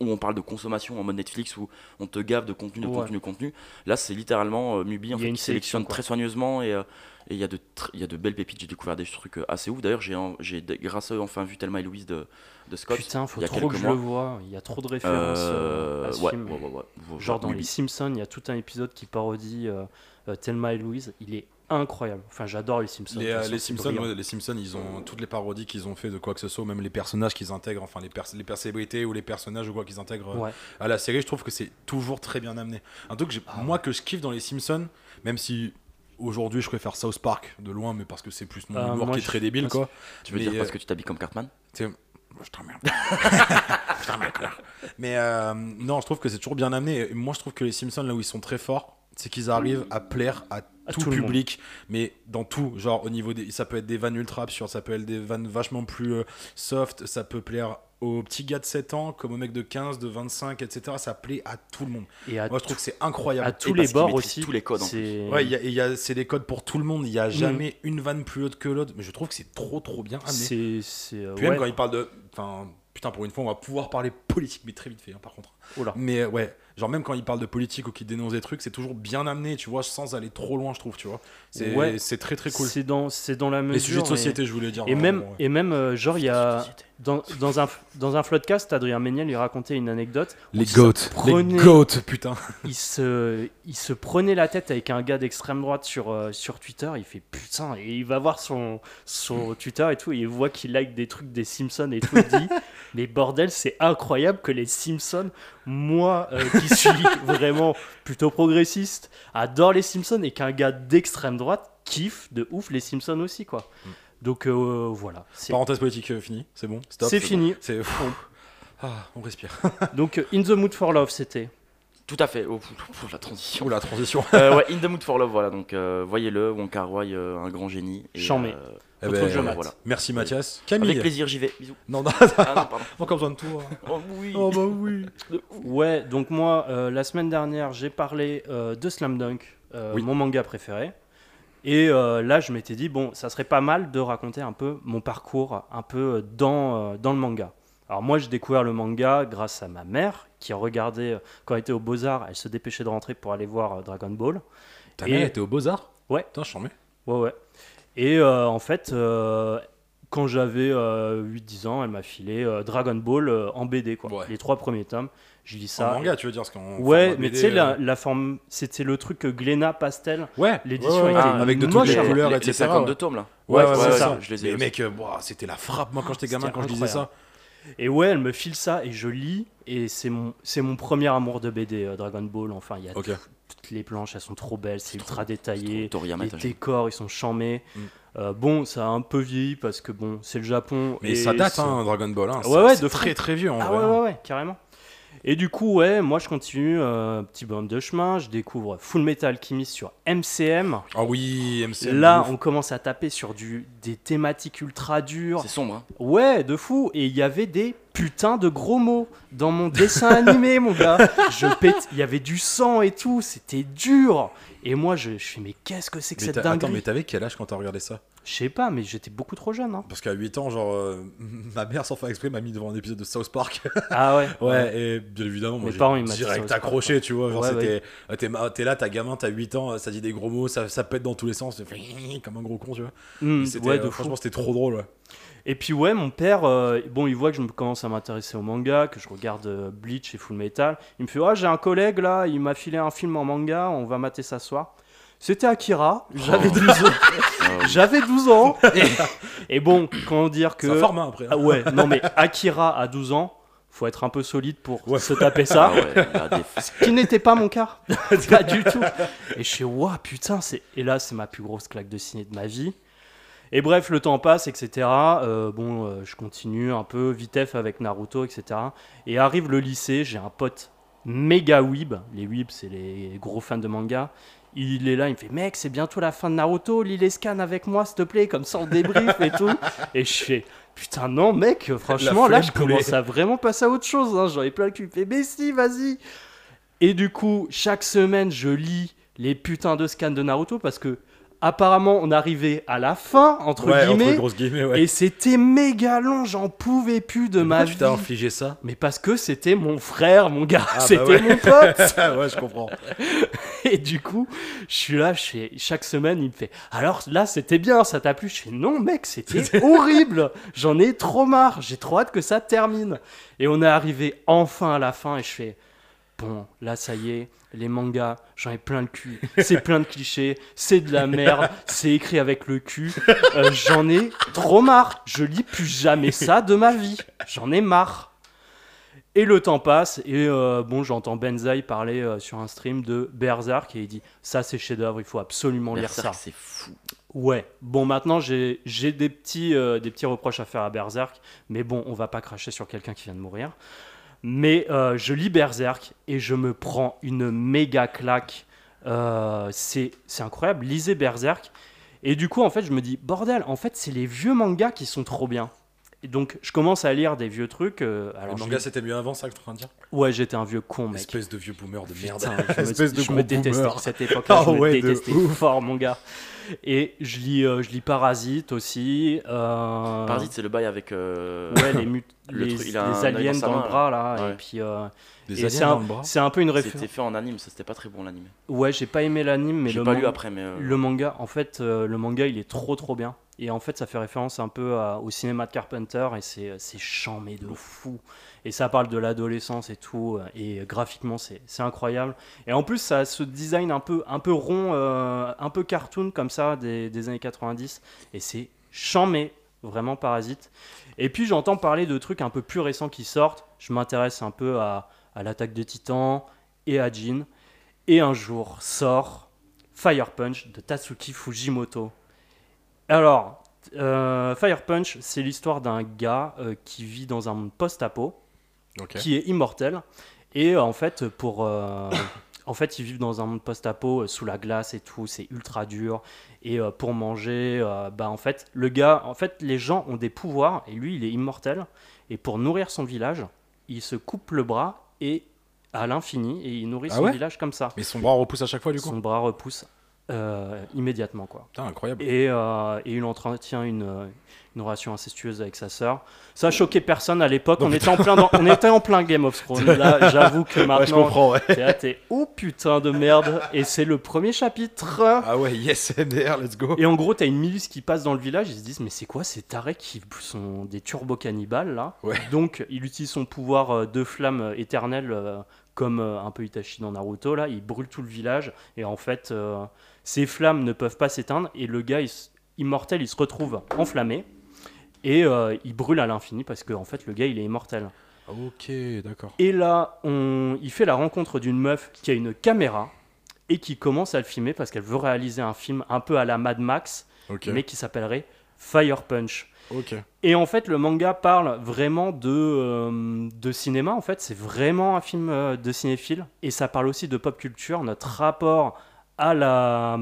où on parle de consommation en mode Netflix, où on te gave de contenu, de Ouais. contenu, de contenu. Là, c'est littéralement euh, Mubi en fait, qui sélectionne quoi. très soigneusement et euh, et il y, a de tr- il y a de belles pépites. J'ai découvert des trucs euh, assez ouf. D'ailleurs, j'ai grâce à eux enfin vu Thelma et Louise de, de Scott. Putain, faut il y a trop que quelques je mois. le vois. Il y a trop de références à ce ouais, film. ouais, ouais, ouais. Faut- Genre dans Mubi. Les Simpsons, il y a tout un épisode qui parodie Thelma et Louise. Il est incroyable. Enfin, j'adore les Simpsons. Les, euh, façon, les Simpsons, brillant. ouais, les Simpsons, ils ont toutes les parodies qu'ils ont fait de quoi que ce soit, même les personnages qu'ils intègrent, enfin les, pers les personnalités ou les personnages ou quoi qu'ils intègrent euh, Ouais. à la série, je trouve que c'est toujours très bien amené. Un truc que Ah moi que je kiffe dans les Simpsons, même si aujourd'hui je préfère South Park de loin, mais parce que c'est plus mon Ah, humour moi, qui est très débile quoi. Tu veux Mais, dire parce euh, que tu t'habilles comme Cartman? je t'emmerde. [laughs] je t'emmerde. Mais euh, non, je trouve que c'est toujours bien amené. Et moi, je trouve que les Simpsons, là où ils sont très forts, c'est qu'ils arrivent à plaire à À tout, tout le monde. public, mais dans tout. Genre, au niveau des. Ça peut être des vannes ultra absurdes, ça peut être des vannes vachement plus euh, soft, ça peut plaire aux petits gars de 7 ans, comme aux mecs de 15, de 25, etc. Ça plaît à tout le monde. Et à, Moi, je trouve que c'est incroyable. à tous Et les bords aussi. tous les codes, c'est- Ouais, il y a- y a- c'est des codes pour tout le monde. Il n'y a Mhm. jamais une vanne plus haute que l'autre. Mais je trouve que c'est trop, trop bien amené. c'est. c'est, euh, Puis même ouais. quand il parle de. Enfin, putain, pour une fois, on va pouvoir parler politique, mais très vite fait, hein, par contre. Oula. Mais euh, ouais, genre même quand il parle de politique ou qu'il dénonce des trucs, c'est toujours bien amené, tu vois, sans aller trop loin, je trouve, tu vois. C'est Ouais. c'est très très cool. C'est dans, c'est dans la mesure. Les sujets de et- société, je voulais dire. Et, même, ouais. et même euh, genre, il y a. Société. Dans, dans, un, dans un floodcast, Adrien Méniel lui racontait une anecdote. Les goats, prenait- les goats, putain. il se, il se prenait la tête avec un gars d'extrême droite sur, euh, sur Twitter. Il fait putain, et il va voir son, son Twitter et tout, et il voit qu'il like des trucs des Simpsons et tout. Il dit [laughs] Mais bordel, c'est incroyable que les Simpsons, moi euh, qui suis [laughs] vraiment plutôt progressiste, adore les Simpsons et qu'un gars d'extrême droite kiffe de ouf les Simpsons aussi, quoi. Mm. Donc euh, voilà, Parenthèse politique euh, finie, c'est bon, stop. c'est fini. C'est. Ah, on respire. [laughs] Donc euh, In the Mood for Love, c'était. Tout à fait. Oh, la transition. Oh la transition. Euh, ouais, [laughs] In the Mood for Love, voilà. Donc, euh, voyez-le. Wong Kar Wai, euh, un grand génie. Et, Chambé. euh, Eh ben, voilà. Merci Mathias. Avec Camille. plaisir, j'y vais. Bisous. Non, non, Ah non, pardon. [laughs] encore besoin de toi. Oh oui. Oh bah oui. Ouais, donc moi, euh, la semaine dernière, j'ai parlé euh, de Slam Dunk, euh, Oui. mon manga préféré. Et euh, là, je m'étais dit, bon, ça serait pas mal de raconter un peu mon parcours, un peu dans, euh, dans le manga. Alors moi, j'ai découvert le manga grâce à ma mère, qui regardait, euh, quand elle était au Beaux-Arts, elle se dépêchait de rentrer pour aller voir euh, Dragon Ball. Ta Et- mère était au Beaux-Arts? Ouais. Putain, je mets. Ouais, ouais. Et euh, en fait, euh, quand j'avais 8-10 ans, elle m'a filé euh, Dragon Ball euh, en BD, quoi. Ouais. Les trois premiers tomes. Je lis En ça. manga, tu veux dire parce qu'en Ouais, mais BD, tu sais, la, euh, la forme, c'était le truc Glénat pastel. Ouais, l'édition ouais, ouais, était ouais, avec de toutes les voir. couleurs, les, etc. les 52 ouais. tomes là. Ouais, Ouais, ouais, c'est c'est ça. Je les ai Mais aussi. mec, euh, ouah, c'était la frappe moi quand j'étais gamin quand je lisais ça. Et ouais, elle me file ça et je lis. Et c'est mon, c'est mon premier amour de BD, euh, Dragon Ball. Enfin, il y a toutes les planches, elles sont trop belles, c'est ultra détaillé. trop Les décors, ils sont chamés. Mm. Euh, bon, ça a un peu vieilli parce que bon, c'est le Japon. Mais et ça date, hein, Dragon Ball. Hein, Ouais, ça- ouais, c'est de très fou. très vieux en Ah vrai. ouais, hein. ouais, ouais, carrément. Et du coup, ouais, moi je continue, euh, petit bonhomme de chemin, je découvre Full Metal Alchemist sur MCM. Ah oui, MCM. Là, on commence à taper sur du, des thématiques ultra dures. C'est sombre. hein. Ouais, de fou. Et il y avait des putains de gros mots dans mon dessin animé, mon gars. Je pète, il y avait du sang et tout, c'était dur. Et moi, je, je fais, mais qu'est-ce que c'est que Mais cette t'as- attends, dinguerie mais t'avais quel âge quand t'as regardé ça? Je sais pas, mais j'étais beaucoup trop jeune. hein. Parce qu'à 8 ans, genre, euh, [laughs] ma mère, sans faire exprès, m'a mis devant un épisode de South Park. [laughs] Ah ouais ouais, et bien évidemment, moi, j'ai direct accroché, tu vois. Genre, Ouais, c'était. euh, T'es là, t'as gamin, t'as 8 ans, ça dit des gros mots, ça, ça pète dans tous les sens, [laughs] comme un gros con, tu vois. C'était, ouais, euh, de franchement, c'était trop drôle, ouais. Et puis ouais, mon père, euh, bon, il voit que je me commence à m'intéresser au manga, que je regarde euh, Bleach et Full Metal. Il me fait, ah, j'ai un collègue là, il m'a filé un film en manga, on va mater ça ce soir. C'était Akira, j'avais Oh. 12 ans. [laughs] Ah ouais. J'avais 12 ans. Et, [laughs] et bon, comment dire C'est un que... format après. hein. Ah ouais, non mais Akira à 12 ans, faut être un peu solide pour Ouais. se taper Ah ça. ouais, des- [laughs] Ce qui n'était pas mon cas. pas du tout. Et je suis, waouh, putain, c'est... Et là, c'est ma plus grosse claque de ciné de ma vie. Et bref, le temps passe, etc. Euh, bon, euh, je continue un peu vitef avec Naruto, etc. Et arrive le lycée, j'ai un pote méga weeb. Les weebs, c'est les gros fans de manga. Il est là, il me fait Mec, c'est bientôt la fin de Naruto, lis les scans avec moi, s'il te plaît, comme ça on débrief et tout. [laughs] Et je fais Putain, non, mec, franchement, là, je commence à vraiment passer à autre chose. Hein. J'en ai plein le cul. Il fait Mais si, vas-y. Et du coup, chaque semaine, je lis les putains de scans de Naruto parce que, apparemment, on arrivait à la fin, entre ouais, guillemets. entre grosses guillemets, ouais. Et c'était méga long, j'en pouvais plus de Mais ma vie. tu t'as infligé ça? Mais parce que c'était mon frère, mon gars, Ah, bah c'était ouais. mon pote. [laughs] Ouais, je comprends. Et du coup, je suis là, je fais, chaque semaine, il me fait Alors là, c'était bien, ça t'a plu? Je fais Non, mec, c'était horrible. J'en ai trop marre. J'ai trop hâte que ça termine. Et on est arrivé enfin à la fin et je fais Bon, là, ça y est, les mangas, j'en ai plein le cul. C'est plein de clichés, c'est de la merde, c'est écrit avec le cul. Euh, j'en ai trop marre. Je lis plus jamais ça de ma vie. J'en ai marre. Et le temps passe, et euh, bon, j'entends Benzaï parler euh, sur un stream de Berserk, et il dit Ça, c'est chef-d'œuvre, il faut absolument lire ça. c'est fou. Ouais, bon, maintenant j'ai j'ai des, petits, euh, des petits reproches à faire à Berserk, mais bon, on va pas cracher sur quelqu'un qui vient de mourir. Mais euh, je lis Berserk et je me prends une méga claque. Euh, c'est c'est incroyable, lisez Berserk. Et du coup, en fait, je me dis Bordel, en fait, c'est les vieux mangas qui sont trop bien. Et donc, je commence à lire des vieux trucs. euh, alors Le je manga, lis- c'était mieux avant, ça que tu es en train de dire Ouais, j'étais un vieux con, mec. Espèce de vieux boomer de merde. Putain, [laughs] je me, Espèce de je me gros détestais boomer. à cette époque-là. Ah je me ouais, de détestais ouf. fort, mon gars. Et je lis, euh, je lis Parasite aussi. euh, Parasite, c'est le bail avec. euh, Ouais, les, mut- [laughs] le les, truc, il a les un œil aliens dans sa dans, main, le bras, là. Ouais. Et puis, euh, Des et aliens c'est un, dans le bras. c'est un peu une C'était référence. fait en anime, ça c'était pas très bon l'anime. Ouais, j'ai pas aimé l'anime, mais J'ai le, pas man- lu après, mais. euh, le manga, en fait, euh, le manga, il est trop trop bien. Et en fait, ça fait référence un peu à- au cinéma de Carpenter et c'est c'est chambé de fou. Et ça parle de l'adolescence et tout. Et graphiquement, c'est c'est incroyable. Et en plus, ça a ce design un peu, un peu rond, euh, un peu cartoon comme ça des, des années 90. Et c'est chambé, vraiment parasite. Et puis, j'entends parler de trucs un peu plus récents qui sortent. Je m'intéresse un peu à, à l'attaque des titans et à Jin. Et un jour sort Fire Punch de Tatsuki Fujimoto. Alors, euh, Fire Punch, c'est l'histoire d'un gars euh, qui vit dans un monde post-apo, qui est immortel. Et euh, en fait, pour, en fait, ils vivent dans un monde post-apo sous la glace et tout, c'est ultra dur. Et pour manger, bah en fait, le gars, en fait, les gens ont des pouvoirs et lui, il est immortel. Et pour nourrir son village, il se coupe le bras et à l'infini et il nourrit Ah son ouais? village comme ça. Mais son bras repousse à chaque fois, du coup? Son bras repousse euh, immédiatement quoi. Putain, incroyable. Et, euh, et il entretient une, euh, une relation incestueuse avec sa sœur. Ça a choqué personne à l'époque. On, était en plein dans- on était en plein Game of Thrones. [laughs] Là, j'avoue que Ouais, je maintenant, comprends, ouais. t'es oh putain de merde. Et c'est le premier chapitre. Ah ouais, yes, MDR, let's go. Et en gros, t'as une milice qui passe dans le village. Ils se disent, mais c'est quoi ces tarés qui sont des turbo-cannibales là? Ouais. Donc, il utilise son pouvoir de flamme éternelle, comme un peu Itachi dans Naruto. Là, il brûle tout le village. Et en fait, euh, ces flammes ne peuvent pas s'éteindre. Et le gars il immortel, il se retrouve enflammé. Et euh, il brûle à l'infini parce qu'en en fait, le gars, il est immortel. Ok, d'accord. Et là, on... il fait la rencontre d'une meuf qui a une caméra et qui commence à le filmer parce qu'elle veut réaliser un film un peu à la Mad Max mais qui s'appellerait Fire Punch. Ok. Et en fait, le manga parle vraiment de, euh, de cinéma. En fait, c'est vraiment un film euh, de cinéphile. Et ça parle aussi de pop culture, notre rapport à la,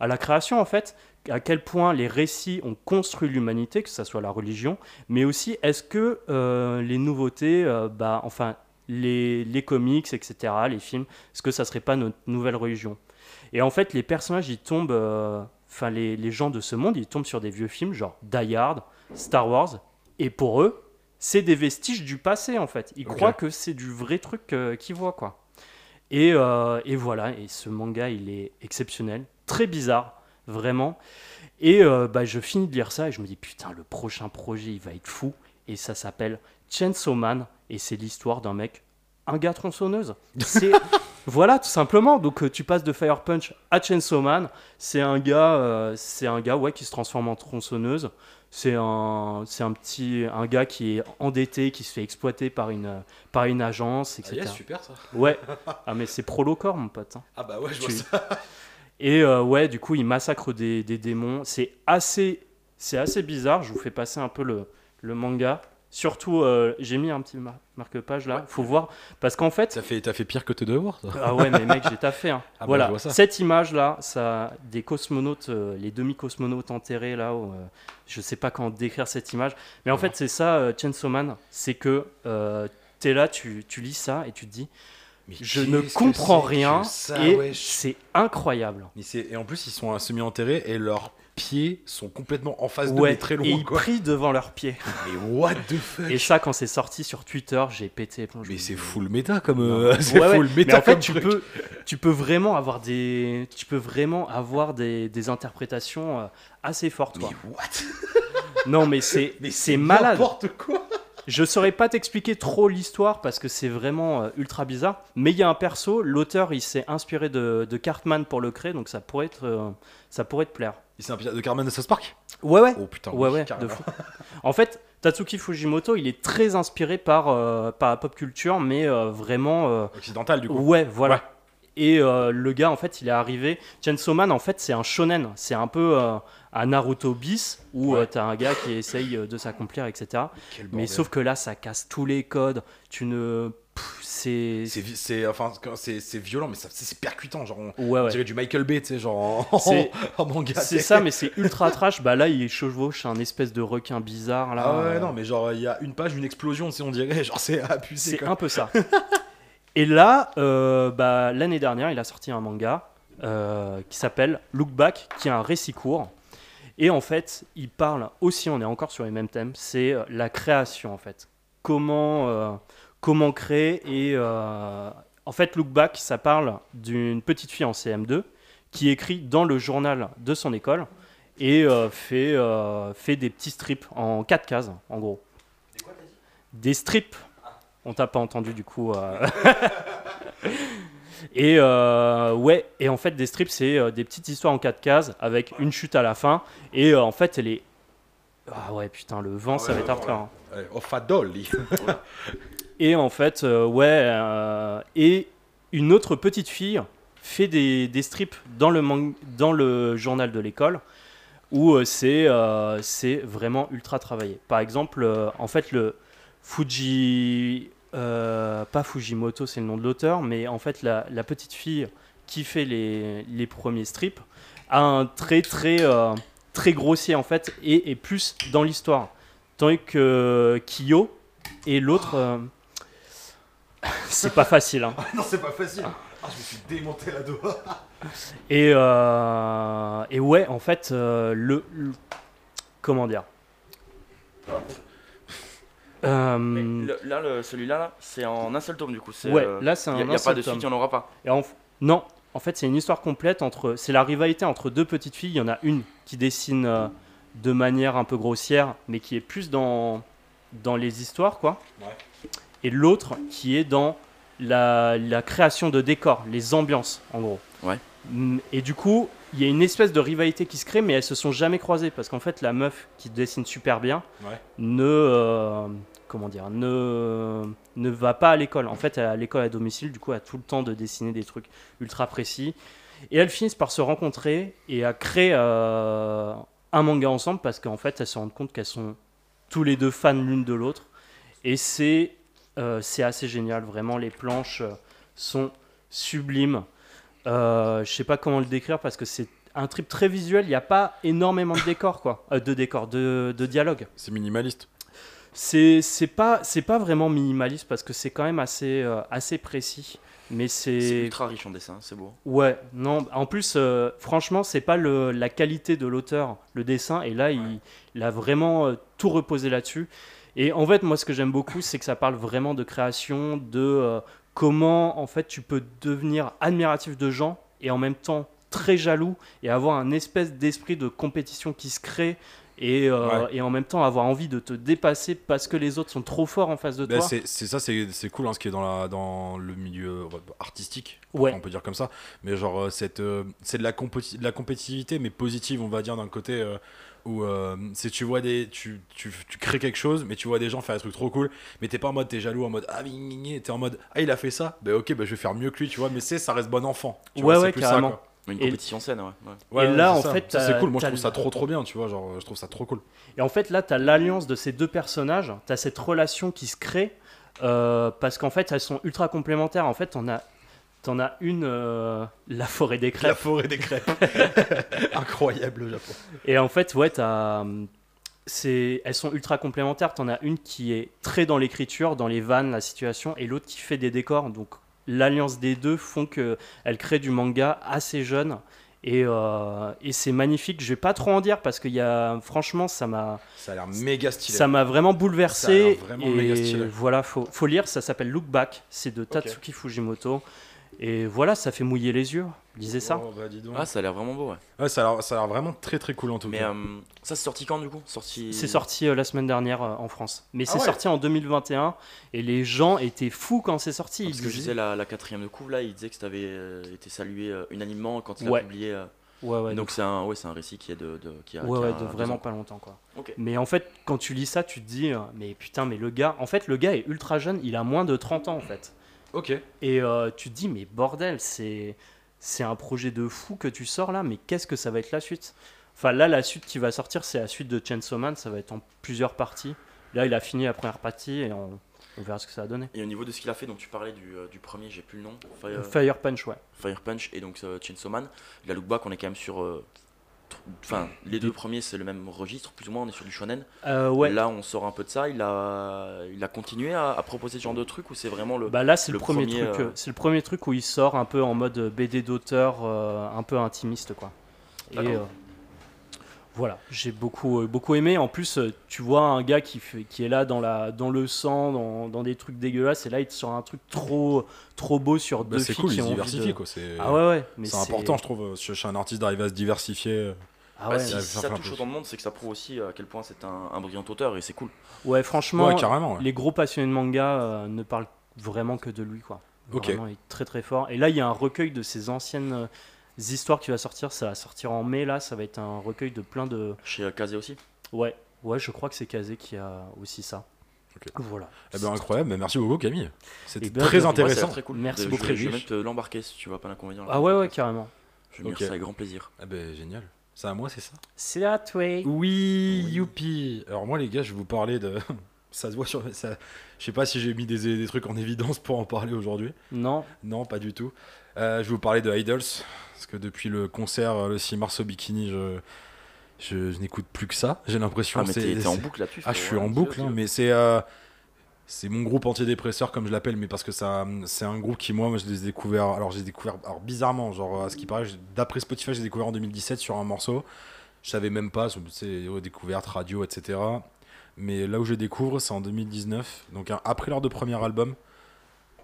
à la création, en fait. À quel point les récits ont construit l'humanité, que ce soit la religion, mais aussi est-ce que euh, les nouveautés, euh, bah, enfin, les, les comics, etc., les films, est-ce que ça serait pas notre nouvelle religion? Et en fait, les personnages, ils tombent, euh, enfin, les, les gens de ce monde, ils tombent sur des vieux films, genre Die Hard, Star Wars, et pour eux, c'est des vestiges du passé, en fait. Ils croient que c'est du vrai truc qu'ils voient, quoi. Et, euh, et voilà, et ce manga, il est exceptionnel, très bizarre, vraiment. Et euh, bah, je finis de lire ça et je me dis, putain, le prochain projet, il va être fou. Et ça s'appelle Chainsaw Man, et c'est l'histoire d'un mec, un gars tronçonneuse. [laughs] Voilà, tout simplement. Donc euh, tu passes de Fire Punch à Chainsaw Man. C'est un gars, euh, c'est un gars ouais, qui se transforme en tronçonneuse. C'est un, c'est un petit, un gars qui est endetté, qui se fait exploiter par une, par une agence, etc. Ah, super ça. Ouais. Ah mais c'est prolocore mon pote. hein. Ah bah ouais, je vois ça. [laughs] Et euh, ouais, du coup, il massacre des, des démons. C'est assez, c'est assez bizarre. Je vous fais passer un peu le, le manga. Surtout, euh, j'ai mis un petit mar- marque-page là. Faut voir parce qu'en fait, T'as fait, t'as fait pire que tes devoirs, ça. ah ouais, mais mec, j'ai taffé. Hein. [laughs] Ah bah, voilà, cette image-là, ça, des cosmonautes, euh, les demi-cosmonautes enterrés là, où, euh, je sais pas comment décrire cette image, mais en fait, c'est ça, euh, Chainsaw Man, c'est que euh, t'es là, tu, tu lis ça et tu te dis, Mais je ne comprends rien ça, et c'est incroyable. Et en plus, ils sont semi-enterrés et leurs pieds sont complètement en face de Ouais, mais très et loin, ils quoi. prient devant leurs pieds. Mais what the fuck? Et ça, quand c'est sorti sur Twitter, j'ai pété. Je Mais c'est full méta comme. Euh, [laughs] c'est Ouais, ouais. full méta Mais en fait, tu truc. peux, tu peux vraiment avoir des, tu peux vraiment avoir des, des interprétations euh, assez fortes. Mais quoi. what? Non, mais c'est, [laughs] Mais c'est malade. N'importe quoi Je saurais pas t'expliquer trop l'histoire parce que c'est vraiment euh, ultra bizarre. Mais il y a un perso, l'auteur, il s'est inspiré de, de Cartman pour le créer, donc ça pourrait être, euh, ça pourrait te plaire. C'est un pirate de Carmen de South Park? Ouais, ouais. Oh putain, Ouais, ouais, de fou. En fait, Tatsuki Fujimoto, il est très inspiré par, euh, par la pop culture, mais vraiment. Occidental du coup. Ouais, voilà. Ouais. Et le gars, en fait, il est arrivé. Chainsaw Man, en fait, c'est un shonen. C'est un peu un Naruto bis où Ouais. euh, t'as un gars qui essaye euh, de s'accomplir, etc. Quel Mais sauf que là, ça casse tous les codes. Tu ne. C'est. C'est enfin c'est c'est violent mais c'est percutant genre on, Ouais, on ouais. dirait du Michael Bay tu sais genre en, [laughs] manga. C'est ça, mais c'est ultra trash. Bah là, il chevauche un espèce de requin bizarre. Là. Ah ouais Euh, non mais genre il y a une page une explosion tu sais on dirait genre c'est abusé C'est un peu ça. [laughs] Et là, euh, bah, l'année dernière, il a sorti un manga euh, qui s'appelle Look Back, qui est un récit court. Et en fait, il parle aussi, on est encore sur les mêmes thèmes, c'est euh, la création en fait. Comment, euh, comment créer et euh, en fait, Look Back, ça parle d'une petite fille en CM2 qui écrit dans le journal de son école et euh, fait, fait des petits strips en quatre cases, en gros. Des strips. On t'a pas entendu du coup. [laughs] et euh, ouais, et en fait des strips c'est euh, des petites histoires en quatre cases avec une chute à la fin. Et euh, en fait elle est ah ouais putain le vent ça Ouais, va être hardcore. hein. Fadoli. [laughs] Et en fait, euh, ouais, euh, et une autre petite fille fait des, des strips dans le, mang- dans le journal de l'école où euh, c'est euh, c'est vraiment ultra travaillé. Par exemple, euh, en fait, le Fuji. Euh, pas Fujimoto, c'est le nom de l'auteur, mais en fait, la, la petite fille qui fait les, les premiers strips a un trait très, euh, très grossier en fait et est plus dans l'histoire. Tandis que Kiyo et l'autre. euh, [laughs] c'est pas facile. hein. [laughs] non c'est pas facile. Ah, je me suis démonté la doigt. [laughs] Et, euh, et ouais, en fait, euh, le, le- Comment dire? Euh, le- là, le- celui-là, là, c'est en un seul tome du coup. c'est, Ouais, euh, là, c'est y a- un y a pas de suite, tome. il n'y en aura pas. Et en- Non, en fait, c'est une histoire complète entre. C'est la rivalité entre deux petites filles. Il y en a une qui dessine euh, de manière un peu grossière, mais qui est plus dans, dans les histoires, quoi. Ouais. Et l'autre qui est dans la, la création de décors, les ambiances, en gros. Ouais. Et du coup, il y a une espèce de rivalité qui se crée, mais elles se sont jamais croisées parce qu'en fait, la meuf qui dessine super bien Ouais. ne. Comment dire ne, ne va pas à l'école. En fait, à l'école à domicile, du coup, elle a tout le temps de dessiner des trucs ultra précis. Et elles finissent par se rencontrer et à créer euh, un manga ensemble parce qu'en fait, elles se rendent compte qu'elles sont tous les deux fans l'une de l'autre. Et c'est euh, assez génial, vraiment. Les planches euh, sont sublimes. Euh, je sais pas comment le décrire parce que c'est un trip très visuel. Il n'y a pas énormément de décors, quoi. De décors, de, de dialogue. C'est minimaliste. C'est c'est pas c'est pas vraiment minimaliste parce que c'est quand même assez euh, assez précis. Mais C'est ultra riche en dessin, c'est beau. ouais non en plus euh, franchement c'est pas le, la qualité de l'auteur le dessin et là il, il a vraiment euh, tout reposé là-dessus. Et en fait moi ce que j'aime beaucoup c'est que ça parle vraiment de création de euh, comment en fait tu peux devenir admiratif de gens et en même temps très jaloux et avoir un espèce d'esprit de compétition qui se crée et, euh, et en même temps avoir envie de te dépasser parce que les autres sont trop forts en face de Bah, toi. c'est ça, c'est cool hein, ce qui est dans, la, dans le milieu ouais, artistique, Ouais. on peut dire comme ça. Mais genre, euh, euh, c'est de, la de la compétitivité, mais positive, on va dire, d'un côté euh, où euh, c'est tu vois des. Tu, tu, tu crées quelque chose, mais tu vois des gens faire des trucs trop cool, mais t'es pas en mode t'es jaloux, en mode ah, t'es en mode ah, il a fait ça, bah ok, bah je vais faire mieux que lui, tu vois, mais c'est ça reste bon enfant. Tu Ouais, vois, ouais, carrément. Une Et- compétition saine, ouais. ouais. Ouais, Et ouais, là, c'est en ça. fait, Ça, c'est t'as- cool, moi je t'as trouve ça trop trop bien, tu vois, genre je trouve ça trop cool. Et en fait, là, tu as l'alliance de ces deux personnages, tu as cette relation qui se crée, euh, parce qu'en fait, elles sont ultra complémentaires. En fait, on a, t'en as une, euh, la forêt des La crêpes. forêt des crêpes. [laughs] Incroyable le Japon. Et en fait, ouais, t'as, c'est, elles sont ultra complémentaires. Tu en as une qui est très dans l'écriture, dans les vannes, la situation, et l'autre qui fait des décors. Donc, l'alliance des deux font qu'elle crée du manga assez jeune. Et, euh, et c'est magnifique. Je vais pas trop en dire parce que y a, franchement, ça m'a, Ça a l'air méga stylé. Ça m'a vraiment Ça a bouleversé. vraiment méga et stylé. voilà, faut, faut lire. Ça s'appelle Look Back. C'est de Tatsuki Fujimoto. Et voilà, ça fait mouiller les yeux. Lisez ça. Oh, bah, dis donc. Ah, ça a l'air vraiment beau, ouais. Ouais, ça a l'air- ça a l'air vraiment très très cool en tout Mais cas. euh, ça, c'est sorti quand du coup? Sorti... C'est sorti euh, la semaine dernière euh, en France. Mais Ah c'est ouais. sorti en 2021. Et les gens étaient fous quand c'est sorti. Parce Ils que je disaient- disais la, la quatrième de couve là, il disait que ça avait euh, été salué euh, unanimement quand il Ouais. a publié. euh, Ouais, ouais, donc c'est un, ouais, c'est un récit qui est de, de- qui a, Ouais, qui a ouais, de vraiment ans. pas longtemps quoi. Ok. Mais en fait, quand tu lis ça, tu te dis, euh, mais putain, mais le gars, en fait, le gars est ultra jeune, il a moins de 30 ans en fait. Ok. Et euh, tu te dis, mais bordel, c'est c'est un projet de fou que tu sors là, mais qu'est-ce que ça va être la suite? Enfin là, la suite qui va sortir, c'est la suite de Chainsaw Man, ça va être en plusieurs parties. Là, il a fini la première partie et on, on verra ce que ça va donner. Et au niveau de ce qu'il a fait, donc tu parlais du, euh, du premier, j'ai plus le nom, Fire, Fire Punch, ouais. Fire Punch et donc euh, Chainsaw Man. La look back, on est quand même sur. Enfin, les deux premiers, c'est le même registre, plus ou moins, on est sur du shonen. Euh, ouais. Là, on sort un peu de ça. Il a, il a continué à, à proposer ce genre de truc ou c'est vraiment le. Bah là, c'est le, le premier, premier, truc. euh, C'est le premier truc où il sort un peu en mode BD d'auteur, euh, un peu intimiste, quoi. Et voilà, j'ai beaucoup, euh, beaucoup aimé. En plus, euh, tu vois un gars qui, fait, qui est là dans, la, dans le sang, dans, dans des trucs dégueulasses, et là, il te sort un truc trop, trop beau sur Bah, deux c'est filles cool, qui ont de- quoi. C'est Ah ouais, ouais. mais c'est important, je trouve. euh, Chez un artiste d'arriver à se diversifier. Ah Bah, ouais, si, ça si ça touche autant de monde, c'est que ça prouve aussi à quel point c'est un, un brillant auteur et c'est cool. ouais, franchement, Ouais, carrément. ouais. les gros passionnés de manga euh, ne parlent vraiment que de lui, quoi. Ok. Vraiment, il est très très fort. Et là, il y a un recueil de ses anciennes euh, histoires qui va sortir. Ça va sortir en mai, là. Ça va être un recueil de plein de. Chez euh, Kazé aussi? Ouais, ouais, je crois que c'est Kazé qui a aussi ça. Ok. Voilà. Eh ben incroyable, mais merci beaucoup Camille. C'était Eh ben, très intéressant. très cool. Merci beaucoup. Je, je vais même te l'embarquer si tu vois pas l'inconvénient. Ah ouais, ouais, carrément. Je vais lire Ok. ça avec grand plaisir. Ah ben génial. C'est à moi, c'est ça? C'est à toi. Oui, Oui. youpi. Alors moi les gars, je vais vous parler de. [laughs] ça se voit sur. Ça... Je sais pas si j'ai mis des, des trucs en évidence pour en parler aujourd'hui. Non, Non, pas du tout. Euh, je vais vous parler de Idols. Parce que depuis le concert, euh, le 6 mars au Bikini, je, je, je n'écoute plus que ça. J'ai l'impression Ah, mais c'est- t'es t'es en boucle là-dessus. Ah, je suis en boucle, hein, mais c'est. euh, c'est mon groupe antidépresseur comme je l'appelle, mais parce que ça, c'est un groupe qui moi, moi je les ai découverts. Alors j'ai découvert, alors bizarrement, genre à ce qui paraît, d'après Spotify, j'ai découvert en 2017 sur un morceau. Je savais même pas, c'est aux découvertes, radio, etc. Mais là où je découvre, c'est en 2019, donc après leur de premier album.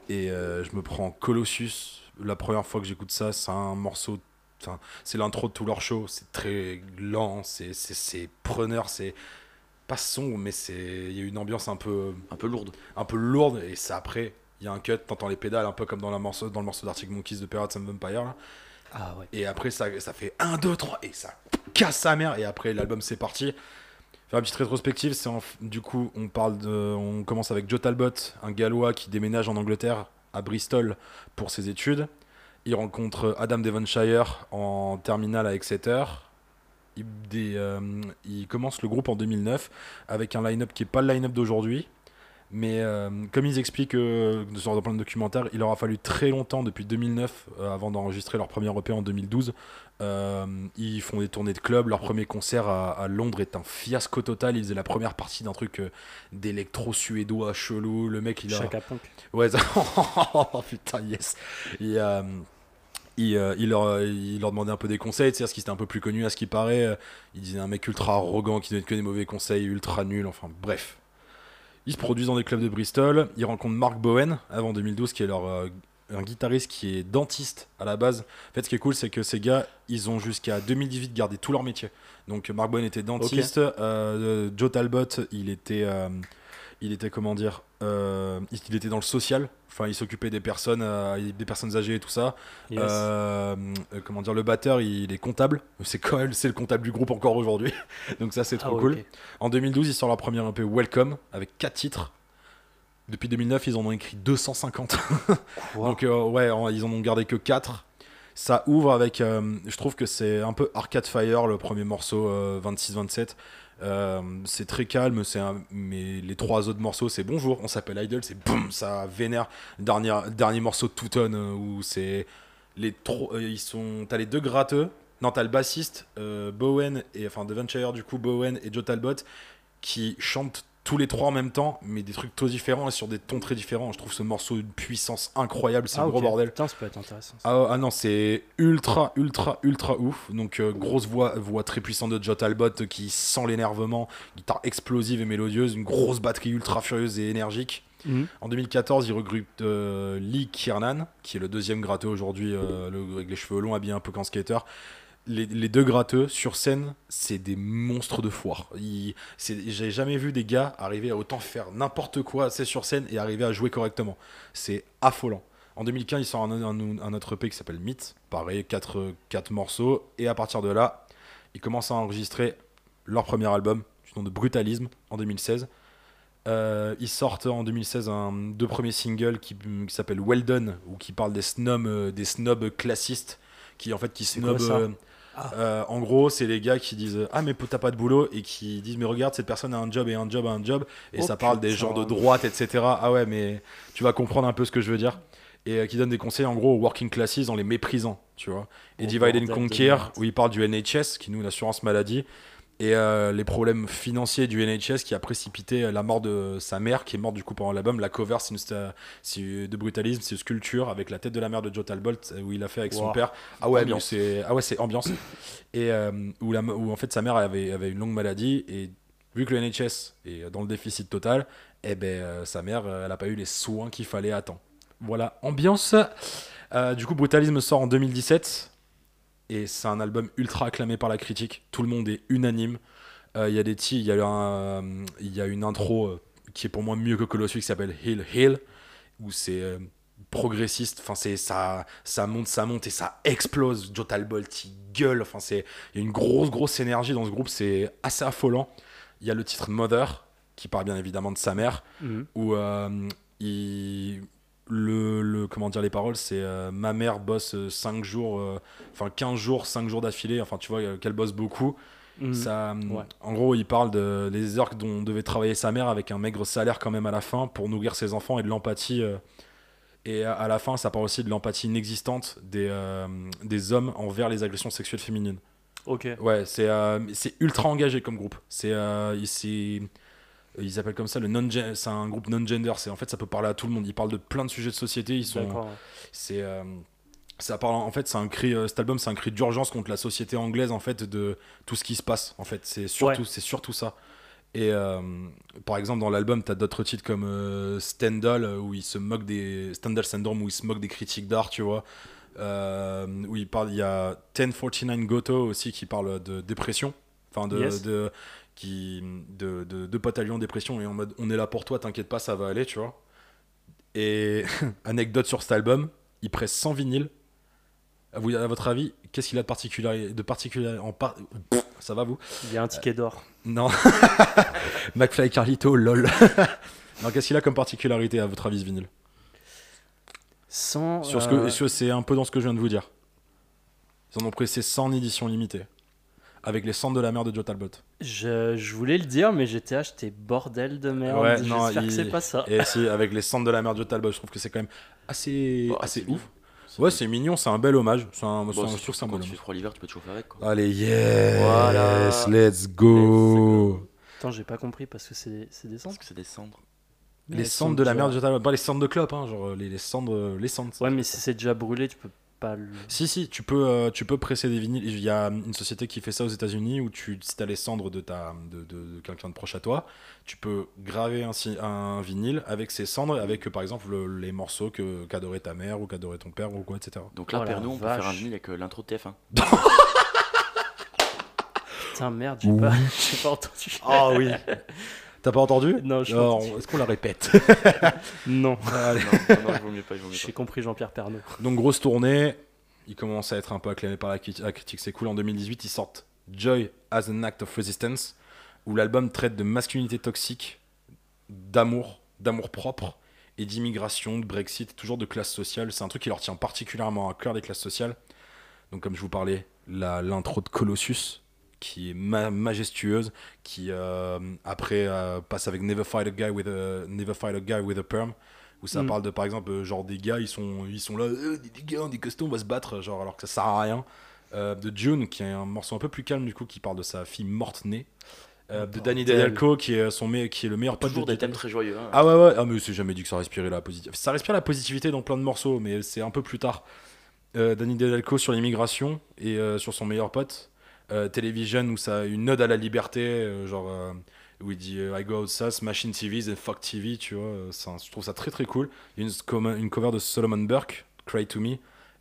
Et euh, je me prends Colossus. La première fois que j'écoute ça, c'est un morceau. enfin, c'est l'intro de tout leur show. C'est très lent, c'est c'est- c'est preneur, c'est pas sombre, mais c'est il y a une ambiance un peu Un peu lourde. un peu lourde et c'est après il y a un cut t'entends les pédales un peu comme dans, la morceau, dans le morceau d'Arctic Monkeys de Pirates and Vampire là. Ah ouais. et après ça, ça fait 1 2 3 et ça casse sa mère et après l'album c'est parti faire une petite rétrospective c'est du coup on parle de on commence avec Joe Talbot un gallois qui déménage en Angleterre à Bristol pour ses études. Il rencontre Adam Devonshire en terminale à Exeter. Il, euh, il commence le groupe en 2009 avec un line-up qui est pas le line-up d'aujourd'hui mais euh, comme ils expliquent euh, dans plein de documentaires, il leur a fallu très longtemps, depuis 2009, euh, avant d'enregistrer leur premier EP en 2012. Euh, ils font des tournées de club. Leur premier concert à, à Londres est un fiasco total. Ils faisaient la première partie d'un truc d'électro suédois chelou. Le mec, il a. Chaka Punk. Ouais, ça- [laughs] oh, putain, yes. Il, il, euh, il leur, il leur demandait un peu des conseils, sais, parce qu'il était un peu plus connu à ce qui paraît. Euh, Il disait un mec ultra arrogant qui donnait que des mauvais conseils, ultra nul, enfin bref. Ils se produisent dans des clubs de Bristol. Ils rencontrent Mark Bowen avant 2012, qui est leur euh, un guitariste qui est dentiste à la base. En fait, ce qui est cool, c'est que ces gars, ils ont jusqu'à 2018 gardé tout leur métier. Donc, Mark Bowen était dentiste. euh, Joe Talbot, il était, euh, il était comment dire, euh, il était dans le social. Enfin, il s'occupait des personnes, euh, des personnes âgées et tout ça. Yes. Euh, comment dire, le batteur, il est comptable. C'est quand même, c'est le comptable du groupe encore aujourd'hui. [laughs] Donc ça, c'est Ah trop ouais, cool. En 2012, ils sortent leur premier EP Welcome avec 4 titres. Depuis 2009, ils en ont écrit 250. [laughs] Quoi Donc ouais, ils en ont gardé que 4. Ça ouvre avec, euh, je trouve que c'est un peu Arcade Fire, le premier morceau euh, 26-27. Euh, c'est très calme, c'est un- mais les trois autres morceaux, c'est bonjour, on s'appelle Idol, c'est boum, ça vénère. Dernier, morceau de Touton euh, où c'est les trois, euh, ils sont, t'as les deux gratteux, non t'as le bassiste Bowen et enfin Devonshire du coup Bowen et Joe Talbot qui chantent tous les trois en même temps, mais des trucs tous différents et sur des tons très différents. Je trouve ce morceau une puissance incroyable, c'est ah, un gros bordel. Putain, ça peut être intéressant. Ah, ah non, c'est ultra, ultra, ultra ouf. Donc, euh, grosse voix, voix très puissante de Joe Talbot euh, qui sent l'énervement, guitare explosive et mélodieuse, une grosse batterie ultra furieuse et énergique. Mhm. En 2014, il regroupe euh, Lee Kiernan, qui est le deuxième gratteux aujourd'hui, euh, le- avec les cheveux longs, habillé un peu qu'en skater. Les, les deux gratteux sur scène, c'est des monstres de foire. J'ai jamais vu des gars arriver à autant faire n'importe quoi c'est sur scène et arriver à jouer correctement. C'est affolant. En 2015, ils sortent un, un, un autre EP qui s'appelle Myth. Pareil, 4 quatre, morceaux. Et à partir de là, ils commencent à enregistrer leur premier album, du nom de Brutalisme, en 2016. Euh, ils sortent en 2016 un, deux premiers singles qui, qui s'appellent Well Done, ou qui parlent des snobs, euh, des snobs classistes, qui en fait qui euh, Ah. euh, en gros, c'est les gars qui disent Ah, mais t'as pas de boulot, et qui disent Mais regarde, cette personne a un job et un job et un job, et Oh, ça parle des gens de droite, etc. Ah ouais, mais tu vas comprendre un peu ce que je veux dire. Et euh, qui donne des conseils en gros aux working classes en les méprisant, tu vois. Et Oh, Divide and Conquer, où il parle du NHS, qui nous, l'assurance maladie, et euh, les problèmes financiers du NHS qui a précipité la mort de sa mère, qui est morte du coup pendant l'album. La cover c'est de brutalisme, c'est une sculpture avec la tête de la mère de Joe Talbot, euh, où il a fait avec son père. Ah ouais, c'est ah ouais, c'est ambiance. et euh, où, la, où en fait sa mère avait, avait une longue maladie, et vu que le NHS est dans le déficit total, eh ben, euh, sa mère, elle n'a pas eu les soins qu'il fallait à temps. Voilà, ambiance. Du coup, Brutalisme sort en 2017 et c'est un album ultra acclamé par la critique. Tout le monde est unanime. Euh, Il y a des il y a il y a une intro euh, qui est pour moi mieux que Colossus qui s'appelle Hill Hill où c'est euh, progressiste. Enfin, c'est ça, ça monte, ça monte et ça explose. Joe Talbot, il gueule. Enfin, c'est il y a une grosse, grosse énergie dans ce groupe. C'est assez affolant. Il y a le titre Mother qui parle bien évidemment de sa mère Mhm. où euh, il- le, le- comment dire les paroles c'est euh, ma mère bosse 5 jours euh, enfin 15 jours 5 jours d'affilée enfin tu vois euh, qu'elle bosse beaucoup Mhm. ça euh, Ouais. en gros il parle de les heures dont devait travailler sa mère avec un maigre salaire quand même à la fin pour nourrir ses enfants et de l'empathie euh, et à, à la fin ça parle aussi de l'empathie inexistante des, euh, des hommes envers les agressions sexuelles féminines Ok. Ouais, c'est euh, c'est ultra engagé comme groupe. C'est euh, c'est Ils appellent comme ça le non c'est un groupe non-gender. C'est en fait ça peut parler à tout le monde. Ils parlent de plein de sujets de société. Ils sont, c'est euh, ça parle en fait c'est un cri euh, cet album c'est un cri d'urgence contre la société anglaise en fait de tout ce qui se passe en fait c'est surtout Ouais. c'est surtout ça et euh, par exemple dans l'album t'as d'autres titres comme euh, Stendhal euh, où il se moque des Stendhal Syndrome où il se moque des critiques d'art tu vois Euh, où il parle il y a 1049 Goto aussi qui parle de dépression enfin de, Yes. de qui de, de, de potes à dépression et en mode on est là pour toi t'inquiète pas ça va aller tu vois et [laughs] anecdote sur cet album il presse 100 vinyles à, vous, à votre avis, qu'est-ce qu'il a de particulier, de particulier en par... Ça va vous? Il y a un ticket d'or. Non. [laughs] McFly Carlito, lol. [laughs] non, qu'est-ce qu'il a comme particularité à votre avis ce vinyle? Sans. Sur ce que, euh, c'est un peu dans ce que je viens de vous dire. Ils en ont pressé 100 en édition limitée. Avec les cendres de la mer de Joe Talbot. je, je voulais le dire, mais j'étais acheté bordel de merde. Ouais, non, J'espère que il- c'est pas ça. Et si, avec les cendres de la mer de Joe Talbot, je trouve que c'est quand même assez, Bah, assez c'est ouf. Ouais, c'est mignon, c'est un bel hommage. C'est un, Bon, c'est un- c'est que c'est un quand bel hommage. froid l'hiver, tu peux te chauffer avec. Quoi. Allez, yes, Voilà. let's go. Attends, j'ai pas compris parce que c'est c'est des Parce cendres. que c'est des cendres. Les cendres de la déjà- mer de Joe Talbot, pas les cendres de clope, hein, genre les, les cendres, les cendres. Ouais, mais si c'est déjà brûlé, tu peux pas le. Si, si, tu peux, euh, tu peux presser des vinyles. Il y a une société qui fait ça aux États-Unis où tu, si t'as les cendres de, ta, de, de- de quelqu'un de proche à toi, tu peux graver un, un vinyle avec ces cendres, avec euh, par exemple le- les morceaux que qu'adorait ta mère ou qu'adorait ton père ou quoi, etc. Donc là, Oh Père nous, on peut faire un vache. vinyle avec euh, l'intro de TF1. [laughs] Putain, merde, j'ai pas, [laughs] j'ai pas entendu. Ah oui [laughs] T'as pas entendu Non, je Alors. Est-ce qu'on la répète [laughs] Non. [laughs] Allez. non, vaut mieux pas, il vaut mieux J'ai compris Jean-Pierre Pernaut. Donc grosse tournée, il commence à être un peu acclamé par la, crit- la critique, c'est cool. En 2018, ils sortent Joy as an Act of Resistance, où l'album traite de masculinité toxique, d'amour, d'amour propre, et d'immigration, de Brexit, toujours de classe sociale. C'est un truc qui leur tient particulièrement à cœur des classes sociales. Donc comme je vous parlais, la- l'intro de Colossus, qui est ma- majestueuse, qui euh, après euh, passe avec Never Fight a Guy with a, Never Fight a, guy with a Perm, où ça Mm. parle de par exemple euh, genre des gars ils sont ils sont là Euh, des, gars des costauds on va se battre genre alors que ça sert à rien de June qui est un morceau un peu plus calme du coup qui parle de sa fille morte née Euh, de Danny. Delco qui est son qui est le meilleur pote Toujours de des thèmes très joyeux. hein. Ah ouais ouais, ah mais c'est jamais dit que ça respirait la positivité. Ça respire la positivité dans plein de morceaux, mais c'est un peu plus tard. Euh, Danny Delco sur l'immigration et euh, sur son meilleur pote. Euh, Television où ça a une ode à la liberté, euh, genre euh, où il dit euh, I go outside, machine TVs and fuck TV, tu vois. je trouve ça très très cool. Il y a une, une cover de Solomon Burke, Cry to Me,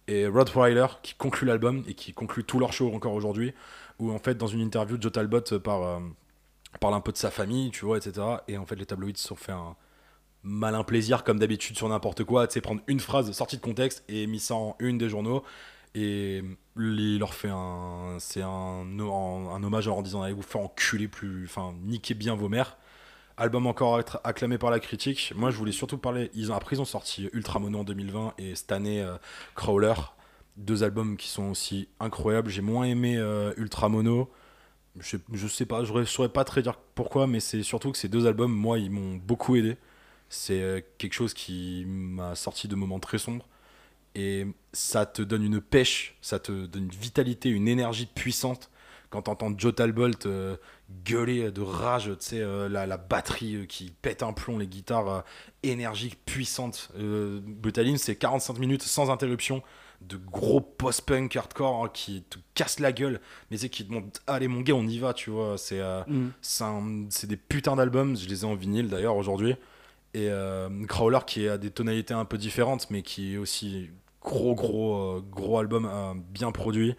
et Rod Weiler qui conclut l'album et qui conclut tout leur show encore aujourd'hui. Où en fait dans une interview, Joe Talbot par, parle un peu de sa famille, tu vois, etc. Et en fait, les tabloïds se sont fait un malin plaisir, comme d'habitude, sur n'importe quoi. Tu sais, prendre une phrase sortie de contexte et mis ça en une des journaux. Et il leur fait un. C'est un, un, hommage en disant Allez vous faire enculer plus. Enfin, niquez bien vos mères. Album encore être acclamé par la critique. Moi, je voulais surtout parler. Ils ont, après, ils ont sorti Ultramono en 2020 et cette année, euh, Crawler. Deux albums qui sont aussi incroyables. J'ai moins aimé euh, Ultramono. Je, je sais pas, je saurais pas très dire pourquoi, mais c'est surtout que ces deux albums, moi, ils m'ont beaucoup aidé. C'est euh, quelque chose qui m'a sorti de moments très sombres. Et ça te donne une pêche, ça te donne une vitalité, une énergie puissante. Quand t'entends Joe Talbot euh, gueuler de rage, tu sais, euh, la, la batterie euh, qui pète un plomb, les guitares euh, énergiques, puissantes. Brutaline, c'est 45 minutes sans interruption de gros post-punk hardcore hein, qui te casse la gueule, mais c'est qui te montrent Allez, mon gars, on y va, tu vois. C'est. euh, Mm. c'est des putains d'albums, je les ai en vinyle d'ailleurs aujourd'hui. Et euh, Crawler qui a des tonalités un peu différentes, mais qui est aussi gros, gros, euh, gros album bien produit.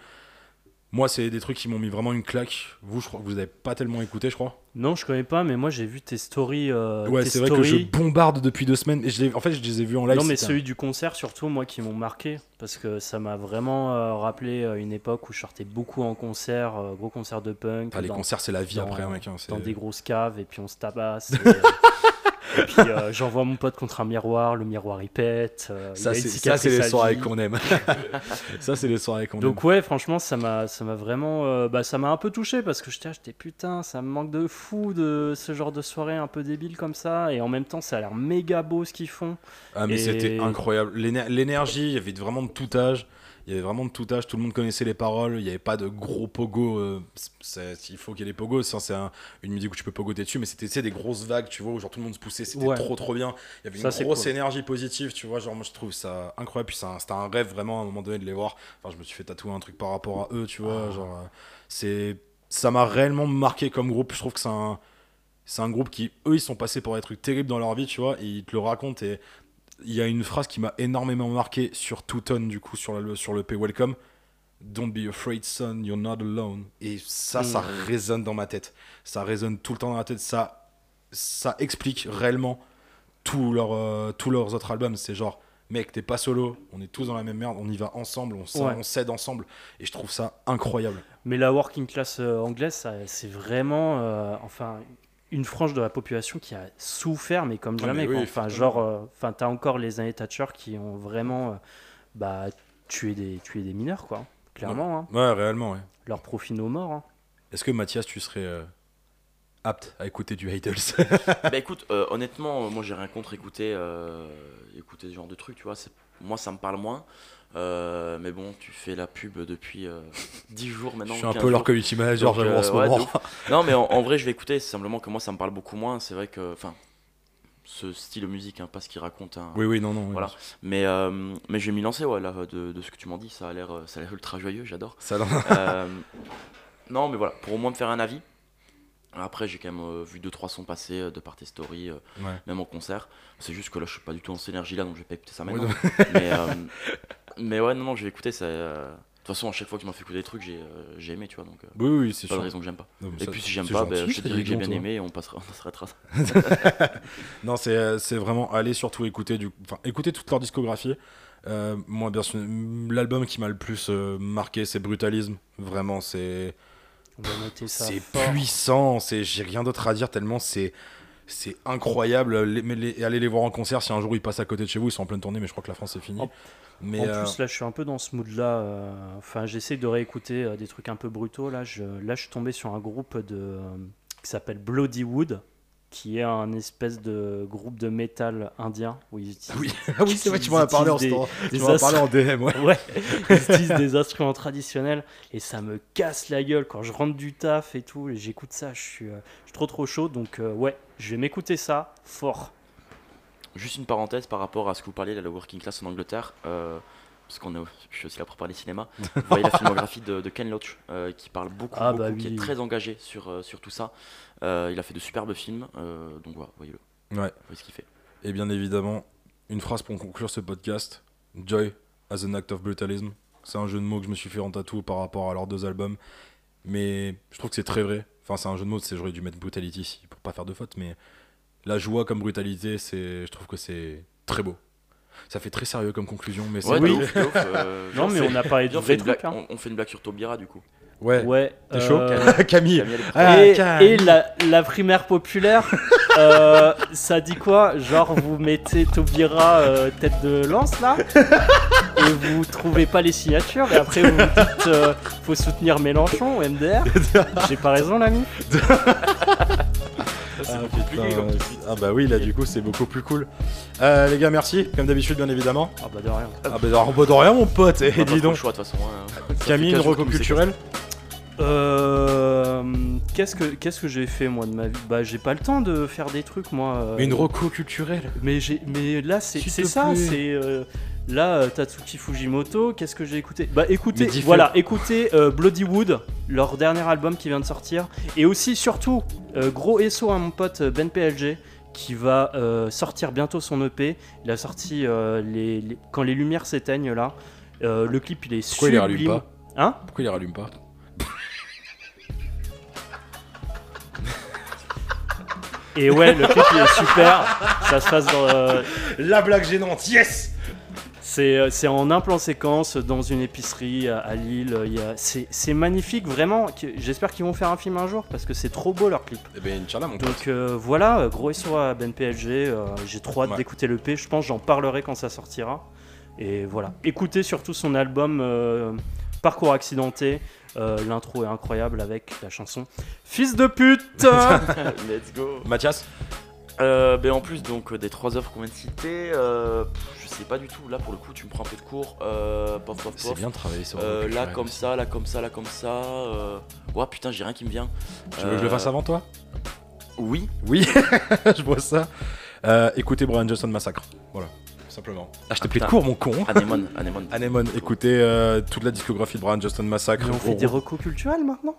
Moi, c'est des trucs qui m'ont mis vraiment une claque. Vous, je crois que vous avez pas tellement écouté, je crois. Non, je connais pas, mais moi j'ai vu tes stories. euh, ouais, c'est vrai que je bombarde depuis deux semaines. Et je en fait, je les ai vus en live. Non, mais un- celui du concert, surtout, moi, qui m'ont marqué, parce que ça m'a vraiment euh, rappelé euh, une époque où je sortais beaucoup en concert, euh, gros concerts de punk, Ah, les dans, concerts, c'est la vie dans- après, hein, mec. hein, dans des grosses caves, et puis on se tabasse. et [laughs] puis euh, j'envoie mon pote contre un miroir, le miroir il pète. euh, Ça, c'est ça, les soirées qu'on aime. [laughs] ça, c'est les soirées qu'on aime. Donc ouais, franchement, ça m'a, ça m'a vraiment, euh, bah, ça m'a un peu touché parce que j'étais, là, j'étais putain, ça me manque de fou de ce genre de soirée un peu débile comme ça, et en même temps, ça a l'air méga beau ce qu'ils font. Ah mais Et- c'était incroyable. L'éner- L'énergie, il y avait vraiment de tout âge. Il y avait vraiment de tout âge, tout le monde connaissait les paroles, il n'y avait pas de gros pogo. euh, il faut qu'il y ait des pogos, c'est un- une musique où tu peux pogoter dessus, mais c'était des grosses vagues, tu vois, où genre tout le monde se poussait, c'était Ouais. trop trop bien. Il y avait une grosse cool. énergie positive, tu vois, genre moi je trouve ça incroyable. Puis c'était un rêve vraiment à un moment donné de les voir. Enfin, je me suis fait tatouer un truc par rapport à eux, tu vois, Ah. genre. euh, c'est ça m'a réellement marqué comme groupe. Je trouve que c'est un, c'est un groupe qui, eux, ils sont passés pour des trucs terribles dans leur vie, tu vois, et ils te le racontent. Et il y a une phrase qui m'a énormément marqué sur Two Tone, du coup, sur, le sur le P Welcome. Don't be afraid, son, you're not alone. Et ça, ça Mm. résonne dans ma tête. Ça résonne tout le temps dans la tête. Ça, ça explique réellement tous leurs, euh, tous leurs autres albums. C'est genre, mec, t'es pas solo, on est tous dans la même merde, on y va ensemble, on, s'aide- Ouais. ensemble. Et je trouve ça incroyable. Mais la working class euh, anglaise, c'est vraiment, euh, enfin, une frange de la population qui a souffert, mais comme Ah, jamais. mais quoi. oui, Enfin, genre, euh, enfin, t'as encore les années Thatcher qui ont vraiment, euh, bah, tué des, tué des mineurs, quoi. Clairement, hein. Ouais, réellement, ouais. leur profit nos morts. hein. Est-ce que Mathias, tu serais euh, apte à écouter du Idols [laughs] bah écoute, euh, honnêtement, moi j'ai rien contre écouter, euh, écouter ce genre de truc, tu vois. c'est- Moi ça me parle moins. Euh, mais bon, tu fais la pub depuis euh, [laughs] 10 jours maintenant. Je suis un 15 peu leur jours. community manager, Donc, j'avoue, en ce euh, ouais, moment. Non, mais en, en [laughs] vrai, je vais écouter. C'est simplement que moi, ça me parle beaucoup moins. C'est vrai que, enfin, ce style de musique, hein, pas ce qu'il raconte. hein. Oui, oui, non, non. Voilà. Mais, euh, mais je vais m'y lancer, ouais, là, de, de ce que tu m'en dis. Ça a l'air, euh, ultra joyeux. J'adore. Ça, [laughs] non. Euh, mais voilà, pour au moins me faire un avis. Après, j'ai quand même euh, vu 2-3 sons passer euh, de par tes stories, euh, Ouais. même en concert. C'est juste que là, je suis pas du tout en cette énergie-là, donc je vais pas écouter ça maintenant. mais, euh, mais ouais, non, non, je vais écécouter. ça, euh, De toute façon, à chaque fois que tu m'as fait écouter des trucs, j'ai euh, j'ai aimé, tu vois. Donc, euh, Oui, oui, c'est pas de sûr. raison que j'aime pas. Non, Et ça- puis si j'aime pas, gentil, ben, je te ça, dirai dis que j'ai bien toi. aimé et on passera, on s'arrêtera ça. [laughs] [laughs] Non, c'est c'est vraiment aller surtout écouter du, enfin écouter toute leur discographie. Euh, moi, bien sûr, l'album qui m'a le plus euh, marqué, c'est Brutalisme. Vraiment, c'est On va noter ça. c'est puissant. C'est j'ai rien d'autre à dire tellement c'est c'est incroyable. Les, les- allez les voir en concert. Si un jour ils passent à côté de chez vous, ils sont en pleine tournée, mais je crois que la France c'est fini. En- mais en euh, plus, là, je suis un peu dans ce mood-là. euh, Enfin, j'essaie de réécouter euh, des trucs un peu brutaux. Là, je, là, je suis tombé sur un groupe de, qui s'appelle Bloody Wood, qui est un espèce de groupe de métal indien où ils utilisent, oui, [laughs] ah oui, c'est vrai, tu m'en as parlé en des tu parlé DM, ouais. [laughs] Ouais, ils [laughs] utilisent des instruments traditionnels et ça me casse la gueule quand je rentre du taf et tout. Et j'écoute ça, je suis, je suis trop trop chaud. Donc, euh, ouais, je vais m'écouter ça fort. Juste une parenthèse par rapport à ce que vous parliez de la working class en Angleterre. euh, parce qu'on est, je suis aussi là pour parler cinéma. [laughs] Vous voyez la filmographie de, de Ken Loach, euh, qui parle beaucoup, Ah, beaucoup, bah qui oui. est très engagé sur, euh, sur tout ça. Euh, il a fait de superbes films, euh, donc voilà, voyez-le, Ouais. voyez ce qu'il fait. Et bien évidemment, une phrase pour conclure ce podcast Joy as an act of brutalism. C'est un jeu de mots que je me suis fait en tatou par rapport à leurs deux albums. Mais je trouve que c'est très vrai. Enfin, c'est un jeu de mots, c'est j'aurais dû mettre brutality ici pour pas faire de faute. Mais la joie comme brutalité, c'est, je trouve que c'est très beau. Ça fait très sérieux comme conclusion, mais c'est Ouais, Oui. euh, Non, mais on a parlé de on fait, une blague, hein. on, on fait une blague sur Taubira du coup. Ouais. Ouais. T'es chaud euh, [laughs] Camille. Ah, et, la, la primaire populaire, [laughs] euh, ça dit quoi? Genre vous mettez Taubira euh, tête de lance là? [laughs] Et vous trouvez pas les signatures et après vous vous dites euh, faut soutenir Mélenchon ou MDR J'ai pas raison l'ami Ah, putain. Ah bah oui, là du coup c'est beaucoup plus cool. Euh, les gars, merci, comme d'habitude bien évidemment. Ah bah de rien. Ah bah bah, de rien mon pote, et pas dis donc. choix façon. hein. Camille, une 15 jours reco culturelle Euh, qu'est-ce que qu'est-ce que j'ai fait moi de ma vie? Bah j'ai pas le temps de faire des trucs moi. euh, Mais une reco culturelle Mais, j'ai, mais là, c'est, S'il c'est te ça. plaît. C'est, euh, là, Tatsuki Fujimoto, qu'est-ce que j'ai écouté? Bah écoutez, Mais voilà, écoutez euh, Bloody Wood, leur dernier album qui vient de sortir. Et aussi, surtout, euh, gros SO à mon pote euh, Ben PLG, qui va euh, sortir bientôt son EP. Il a sorti euh, les, les- Quand les lumières s'éteignent, là. Euh, le clip, il est Pourquoi il les sublime. rallume pas? Hein? Pourquoi il les rallume pas? Et ouais, le clip, il est super. Ça se passe dans... euh, La blague gênante, yes C'est, euh, c'est en un plan séquence dans une épicerie à, à Lille. Il y a- c'est, c'est magnifique, vraiment. J'espère qu'ils vont faire un film un jour parce que c'est trop beau leur clip. Eh ben, Inch'Allah, mon pote. Donc euh, voilà, euh, gros SO à Ben PLG. euh, J'ai trop hâte Ouais. d'écouter le P. Je pense que j'en parlerai quand ça sortira. Et voilà. Écoutez surtout son album euh, Parcours accidenté. Euh, L'intro est incroyable avec la chanson Fils de pute [laughs] Let's go. Mathias Euh, ben en plus donc des trois œuvres qu'on vient de citer, euh, je sais pas du tout. Là pour le coup tu me prends un peu de cours. Euh, pof, pof, C'est pof. bien de travailler sur Euh, là comme ça, là comme ça, là comme ça. Euh... Ouais putain j'ai rien qui me vient. Tu veux que je le fasse avant toi? Oui. Oui, [laughs] je vois ça. Euh, écoutez Brian Johnson Massacre. Voilà, simplement. Ah, je t'ai Ah, pris de court, mon con. Anemone, [laughs] Anemone. Anemone, écoutez euh, toute la discographie de Brian Johnston Massacre. Mais on fait Gros- des recos culturels maintenant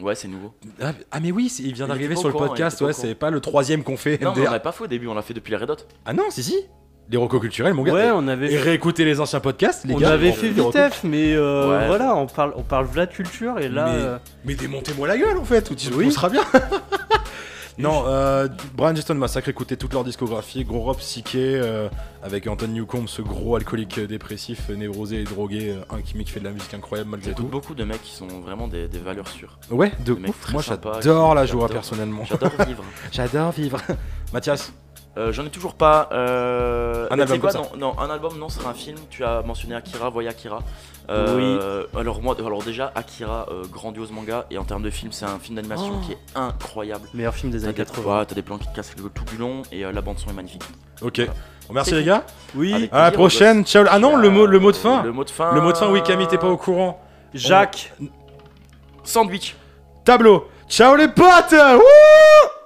Ouais c'est nouveau. Ah, ah, mais oui, il vient d'arriver sur le podcast, ouais, c'est pas le troisième qu'on fait. Non mais on l'a pas fait au début, on l'a fait depuis les Red Hot. Ah non, si si. Les recos culturels, mon gars. Ouais, Et- on avait Et réécouter les anciens podcasts, les on gars. avait on fait des recos. Vitef, mais euh, Ouais. voilà, on parle, on parle de la culture et là, Mais- euh, Mais démontez-moi la gueule en fait, ou tu Oui. on sera bien. [laughs] non, euh, Brian Johnston Massacre, écoutez toute leur discographie, gros rock psyché, euh, avec Anton Newcombe, ce gros alcoolique dépressif, névrosé et drogué, euh, un qui qui fait de la musique incroyable malgré tout. beaucoup de mecs qui sont vraiment des, des valeurs sûres. Ouais, de Des mecs ouf. très Moi sympas, j'adore qui- la joie j'adore. personnellement. J'adore vivre. [laughs] J'adore vivre. Mathias Euh, J'en ai toujours pas. Euh... Un album comme quoi, non, non, un album, non, ce sera un film. Tu as mentionné Akira, voyez Akira. Euh, Alors moi, alors déjà, Akira, euh, grandiose manga. Et en termes de film, c'est un film d'animation Oh. qui est incroyable. meilleur film des années des, 80. ouais, t'as des plans qui te cassent le tout du long et euh, la bande son est magnifique. Ok. Voilà. Merci les gars. Oui, À la prochaine. Ciao. Ah non, le mot, le mot de fin. Le mot de fin. Le mot de fin, oui, Camille, t'es pas au courant. Jacques. Sandwich. Tableau. Ciao les potes. Wouh